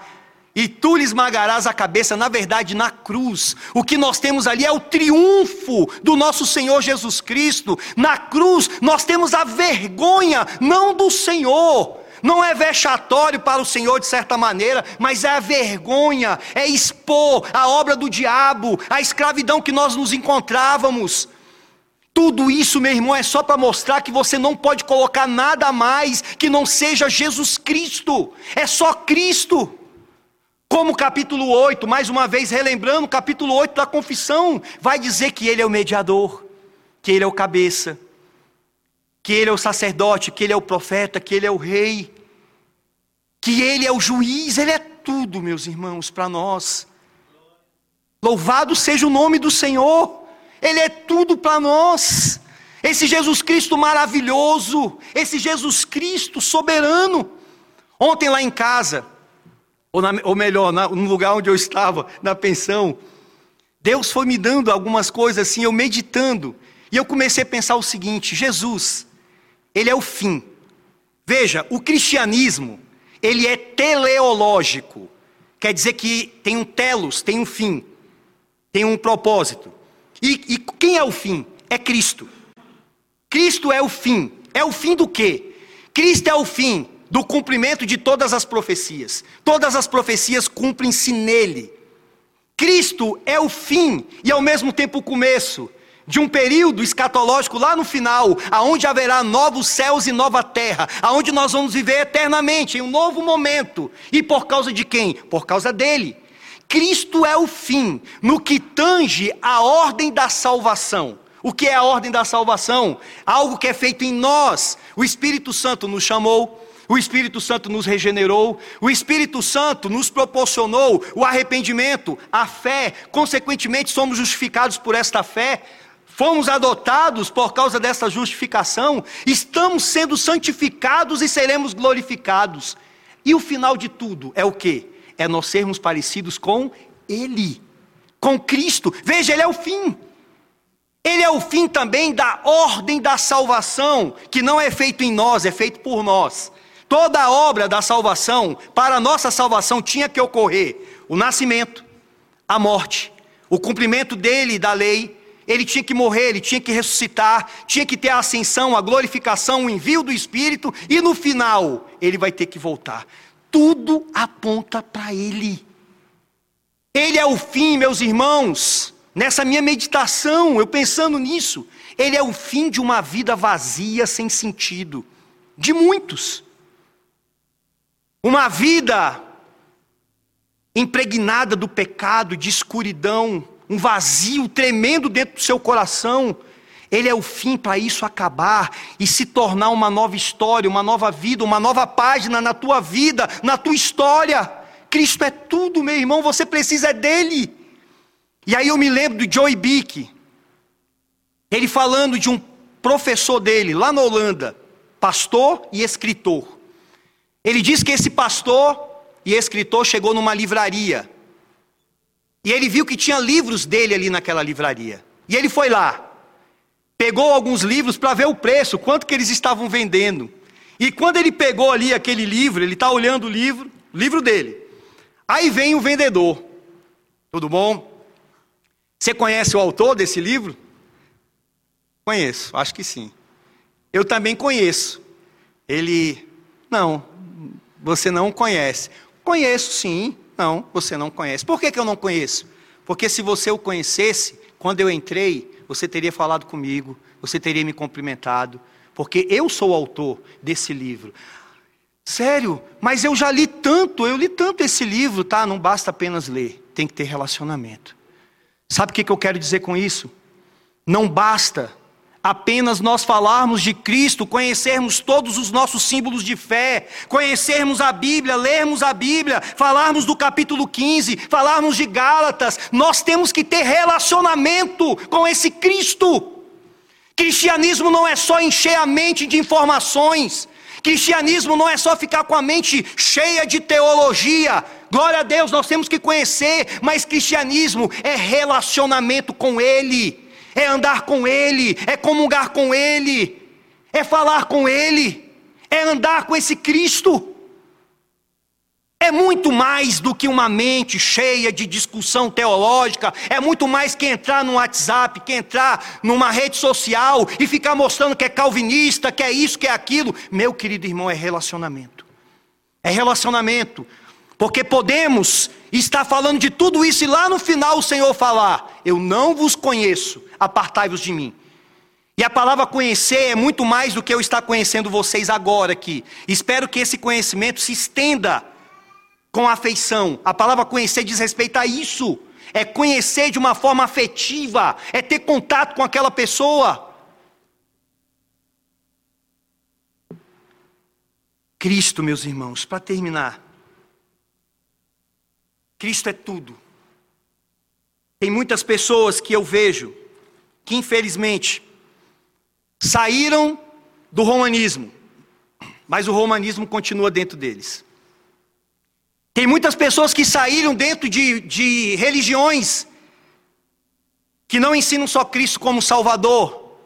e tu lhe esmagarás a cabeça, na verdade, na cruz. O que nós temos ali é o triunfo do nosso Senhor Jesus Cristo. Na cruz, nós temos a vergonha, não do Senhor, não é vexatório para o Senhor de certa maneira, mas é a vergonha, é expor a obra do diabo, a escravidão que nós nos encontrávamos. Tudo isso, meu irmão, é só para mostrar que você não pode colocar nada mais que não seja Jesus Cristo, é só Cristo. Como capítulo 8, mais uma vez relembrando, capítulo 8 da confissão, vai dizer que Ele é o mediador, que Ele é o cabeça, que ele é o sacerdote, que ele é o profeta, que ele é o rei, que ele é o juiz, ele é tudo, meus irmãos, para nós. Louvado seja o nome do Senhor, ele é tudo para nós. Esse Jesus Cristo maravilhoso, esse Jesus Cristo soberano. Ontem lá em casa, ou, na, ou melhor, na, no lugar onde eu estava, na pensão, Deus foi me dando algumas coisas assim, eu meditando, e eu comecei a pensar o seguinte: Jesus, ele é o fim. Veja, o cristianismo, ele é teleológico. Quer dizer que tem um telos, tem um fim, tem um propósito. E, e quem é o fim? É Cristo. Cristo é o fim. É o fim do quê? Cristo é o fim do cumprimento de todas as profecias. Todas as profecias cumprem-se nele. Cristo é o fim e ao mesmo tempo o começo de um período escatológico lá no final, aonde haverá novos céus e nova terra, aonde nós vamos viver eternamente em um novo momento. E por causa de quem? Por causa dele. Cristo é o fim no que tange a ordem da salvação. O que é a ordem da salvação? Algo que é feito em nós. O Espírito Santo nos chamou, o Espírito Santo nos regenerou, o Espírito Santo nos proporcionou o arrependimento, a fé, consequentemente somos justificados por esta fé fomos adotados por causa dessa justificação, estamos sendo santificados e seremos glorificados. E o final de tudo é o que? É nós sermos parecidos com Ele, com Cristo. Veja, Ele é o fim. Ele é o fim também da ordem da salvação, que não é feito em nós, é feito por nós. Toda a obra da salvação, para a nossa salvação, tinha que ocorrer o nascimento, a morte, o cumprimento dele da lei ele tinha que morrer, ele tinha que ressuscitar, tinha que ter a ascensão, a glorificação, o envio do Espírito, e no final ele vai ter que voltar. Tudo aponta para ele. Ele é o fim, meus irmãos. Nessa minha meditação, eu pensando nisso, ele é o fim de uma vida vazia, sem sentido, de muitos. Uma vida impregnada do pecado, de escuridão, um vazio tremendo dentro do seu coração. Ele é o fim para isso acabar e se tornar uma nova história, uma nova vida, uma nova página na tua vida, na tua história. Cristo é tudo, meu irmão, você precisa dele. E aí eu me lembro do Joey Bick. Ele falando de um professor dele, lá na Holanda, pastor e escritor. Ele diz que esse pastor e escritor chegou numa livraria. E ele viu que tinha livros dele ali naquela livraria. E ele foi lá, pegou alguns livros para ver o preço, quanto que eles estavam vendendo. E quando ele pegou ali aquele livro, ele está olhando o livro, livro dele. Aí vem o vendedor. Tudo bom? Você conhece o autor desse livro? Conheço, acho que sim. Eu também conheço. Ele, não, você não conhece. Conheço sim, não, você não conhece. Por que, que eu não conheço? Porque se você o conhecesse, quando eu entrei, você teria falado comigo, você teria me cumprimentado, porque eu sou o autor desse livro. Sério, mas eu já li tanto, eu li tanto esse livro, tá? Não basta apenas ler, tem que ter relacionamento. Sabe o que eu quero dizer com isso? Não basta apenas nós falarmos de Cristo, conhecermos todos os nossos símbolos de fé, conhecermos a Bíblia, lermos a Bíblia, falarmos do capítulo 15, falarmos de Gálatas, nós temos que ter relacionamento com esse Cristo. Cristianismo não é só encher a mente de informações, cristianismo não é só ficar com a mente cheia de teologia. Glória a Deus, nós temos que conhecer, mas cristianismo é relacionamento com Ele é andar com Ele, é comungar com Ele, é falar com Ele, é andar com esse Cristo. É muito mais do que uma mente cheia de discussão teológica, é muito mais que entrar no WhatsApp, que entrar numa rede social e ficar mostrando que é calvinista, que é isso, que é aquilo. Meu querido irmão, é relacionamento. É relacionamento. Porque podemos estar falando de tudo isso e lá no final o Senhor falar: Eu não vos conheço, apartai-vos de mim. E a palavra conhecer é muito mais do que eu estar conhecendo vocês agora aqui. Espero que esse conhecimento se estenda com afeição. A palavra conhecer diz respeito a isso. É conhecer de uma forma afetiva, é ter contato com aquela pessoa. Cristo, meus irmãos, para terminar. Cristo é tudo. Tem muitas pessoas que eu vejo que infelizmente saíram do romanismo, mas o romanismo continua dentro deles. Tem muitas pessoas que saíram dentro de, de religiões que não ensinam só Cristo como Salvador,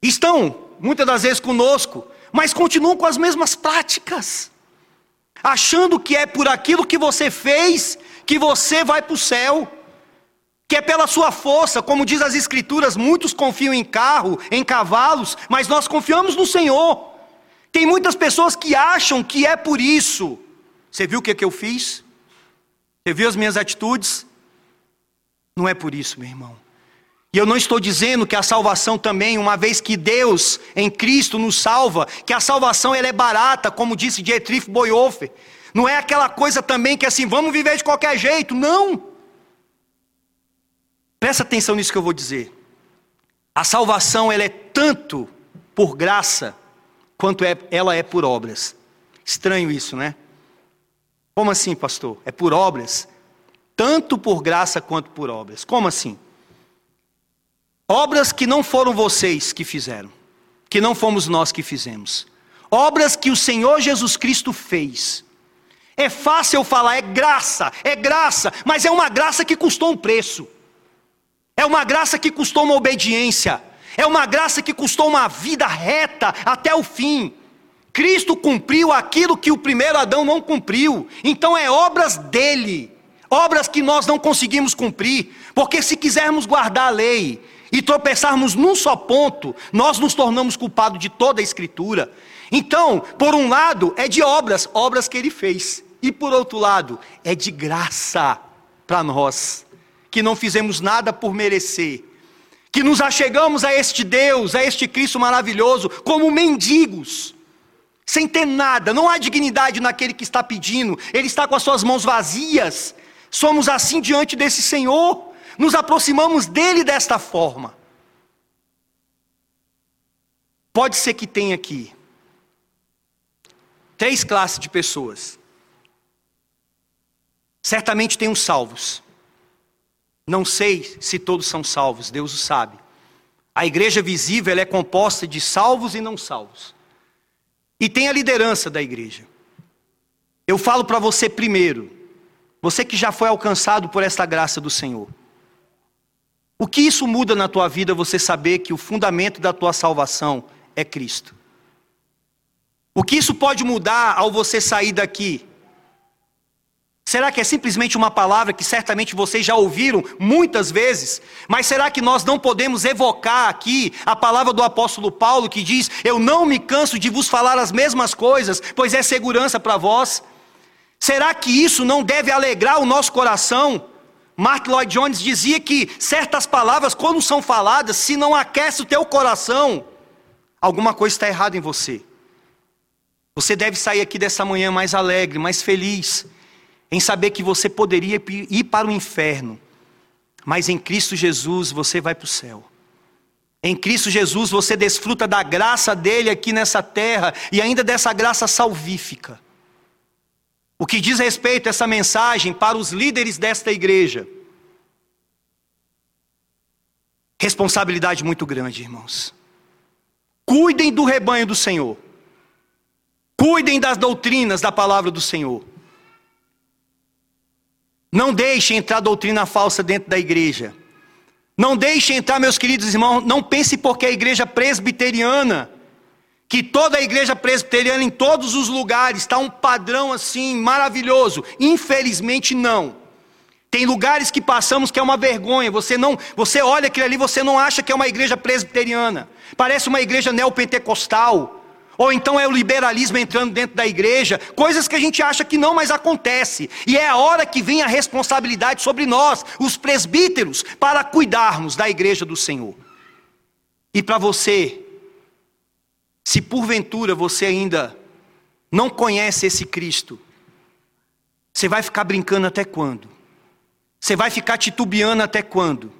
estão muitas das vezes conosco, mas continuam com as mesmas práticas, achando que é por aquilo que você fez que você vai para o céu que é pela sua força, como diz as Escrituras, muitos confiam em carro, em cavalos, mas nós confiamos no Senhor. Tem muitas pessoas que acham que é por isso. Você viu o que, é que eu fiz? Você viu as minhas atitudes? Não é por isso, meu irmão. E eu não estou dizendo que a salvação também, uma vez que Deus em Cristo nos salva, que a salvação ela é barata, como disse Dietrich Bonhoeffer. Não é aquela coisa também que assim, vamos viver de qualquer jeito. Não. Presta atenção nisso que eu vou dizer. A salvação ela é tanto por graça quanto é, ela é por obras. Estranho isso, né? Como assim, pastor? É por obras? Tanto por graça quanto por obras. Como assim? Obras que não foram vocês que fizeram, que não fomos nós que fizemos. Obras que o Senhor Jesus Cristo fez. É fácil falar, é graça, é graça, mas é uma graça que custou um preço. É uma graça que custou uma obediência. É uma graça que custou uma vida reta até o fim. Cristo cumpriu aquilo que o primeiro Adão não cumpriu. Então é obras dele, obras que nós não conseguimos cumprir, porque se quisermos guardar a lei e tropeçarmos num só ponto, nós nos tornamos culpados de toda a escritura. Então, por um lado, é de obras, obras que ele fez, e por outro lado, é de graça para nós que não fizemos nada por merecer, que nos achegamos a este Deus, a este Cristo maravilhoso, como mendigos, sem ter nada, não há dignidade naquele que está pedindo, ele está com as suas mãos vazias. Somos assim diante desse Senhor, nos aproximamos dele desta forma. Pode ser que tenha aqui três classes de pessoas. Certamente tem os salvos. Não sei se todos são salvos, Deus o sabe. A igreja visível é composta de salvos e não salvos. E tem a liderança da igreja. Eu falo para você primeiro, você que já foi alcançado por esta graça do Senhor. O que isso muda na tua vida você saber que o fundamento da tua salvação é Cristo? O que isso pode mudar ao você sair daqui? Será que é simplesmente uma palavra que certamente vocês já ouviram muitas vezes? Mas será que nós não podemos evocar aqui a palavra do apóstolo Paulo que diz: Eu não me canso de vos falar as mesmas coisas, pois é segurança para vós? Será que isso não deve alegrar o nosso coração? Mark Lloyd Jones dizia que certas palavras, quando são faladas, se não aquece o teu coração, alguma coisa está errada em você. Você deve sair aqui dessa manhã mais alegre, mais feliz, em saber que você poderia ir para o inferno, mas em Cristo Jesus você vai para o céu. Em Cristo Jesus você desfruta da graça dele aqui nessa terra e ainda dessa graça salvífica. O que diz respeito a essa mensagem para os líderes desta igreja. Responsabilidade muito grande, irmãos. Cuidem do rebanho do Senhor. Cuidem das doutrinas da palavra do Senhor. Não deixem entrar doutrina falsa dentro da igreja. Não deixem entrar, meus queridos irmãos, não pense porque a igreja presbiteriana que toda a igreja presbiteriana em todos os lugares está um padrão assim maravilhoso. Infelizmente não. Tem lugares que passamos que é uma vergonha. Você não, você olha aquilo ali, você não acha que é uma igreja presbiteriana. Parece uma igreja neopentecostal. Ou então é o liberalismo entrando dentro da igreja, coisas que a gente acha que não, mas acontece. E é a hora que vem a responsabilidade sobre nós, os presbíteros, para cuidarmos da igreja do Senhor. E para você se porventura você ainda não conhece esse Cristo, você vai ficar brincando até quando? Você vai ficar titubeando até quando?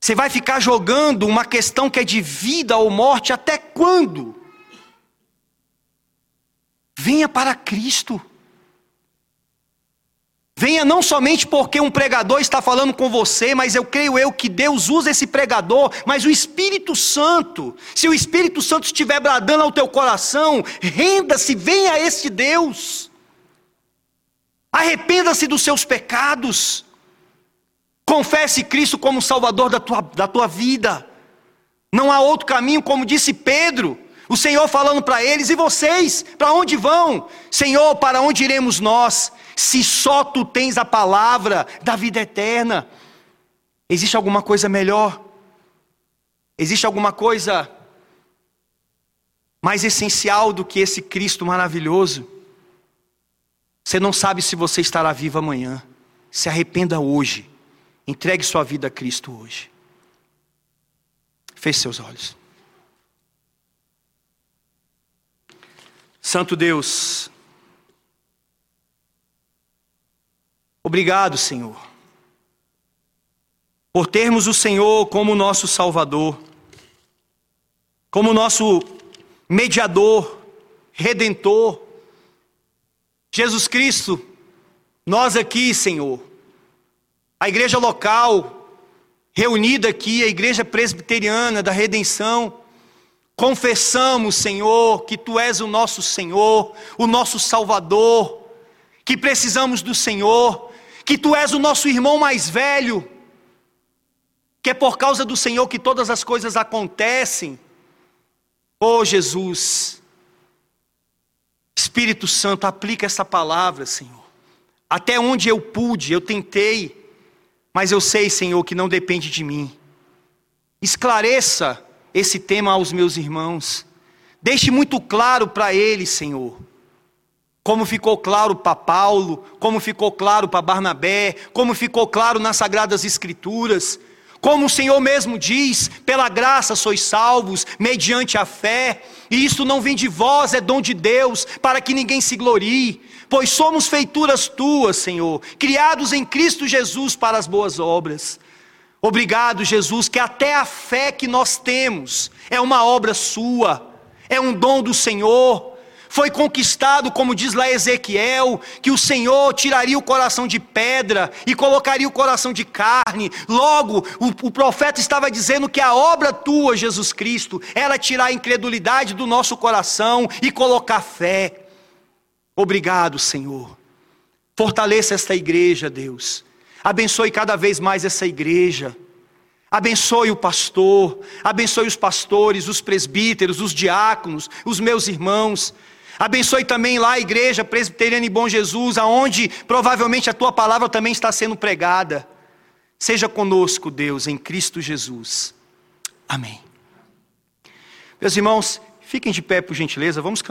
Você vai ficar jogando uma questão que é de vida ou morte até quando? Venha para Cristo. Venha não somente porque um pregador está falando com você, mas eu creio eu que Deus usa esse pregador, mas o Espírito Santo, se o Espírito Santo estiver bradando ao teu coração, renda-se, venha a esse Deus. Arrependa-se dos seus pecados. Confesse Cristo como Salvador da tua, da tua vida. Não há outro caminho, como disse Pedro. O Senhor falando para eles: e vocês, para onde vão? Senhor, para onde iremos nós? Se só tu tens a palavra da vida eterna? Existe alguma coisa melhor? Existe alguma coisa mais essencial do que esse Cristo maravilhoso? Você não sabe se você estará vivo amanhã. Se arrependa hoje. Entregue sua vida a Cristo hoje. Feche seus olhos. Santo Deus, Obrigado, Senhor, por termos o Senhor como nosso Salvador, como nosso mediador, redentor. Jesus Cristo, nós aqui, Senhor, a igreja local, reunida aqui, a igreja presbiteriana da redenção, confessamos, Senhor, que Tu és o nosso Senhor, o nosso Salvador, que precisamos do Senhor, que tu és o nosso irmão mais velho, que é por causa do Senhor que todas as coisas acontecem. Oh Jesus, Espírito Santo, aplica essa palavra, Senhor. Até onde eu pude, eu tentei, mas eu sei, Senhor, que não depende de mim. Esclareça esse tema aos meus irmãos. Deixe muito claro para eles, Senhor, como ficou claro para Paulo, como ficou claro para Barnabé, como ficou claro nas Sagradas Escrituras, como o Senhor mesmo diz: pela graça sois salvos, mediante a fé, e isso não vem de vós, é dom de Deus, para que ninguém se glorie, pois somos feituras tuas, Senhor, criados em Cristo Jesus para as boas obras. Obrigado, Jesus, que até a fé que nós temos é uma obra sua, é um dom do Senhor, foi conquistado, como diz lá Ezequiel, que o Senhor tiraria o coração de pedra e colocaria o coração de carne. Logo, o, o profeta estava dizendo que a obra tua, Jesus Cristo, era tirar a incredulidade do nosso coração e colocar fé. Obrigado, Senhor. Fortaleça esta igreja, Deus. Abençoe cada vez mais essa igreja. Abençoe o pastor, abençoe os pastores, os presbíteros, os diáconos, os meus irmãos. Abençoe também lá a igreja presbiteriana e Bom Jesus, aonde provavelmente a tua palavra também está sendo pregada. Seja conosco, Deus, em Cristo Jesus. Amém. Meus irmãos, fiquem de pé por gentileza, vamos cantar.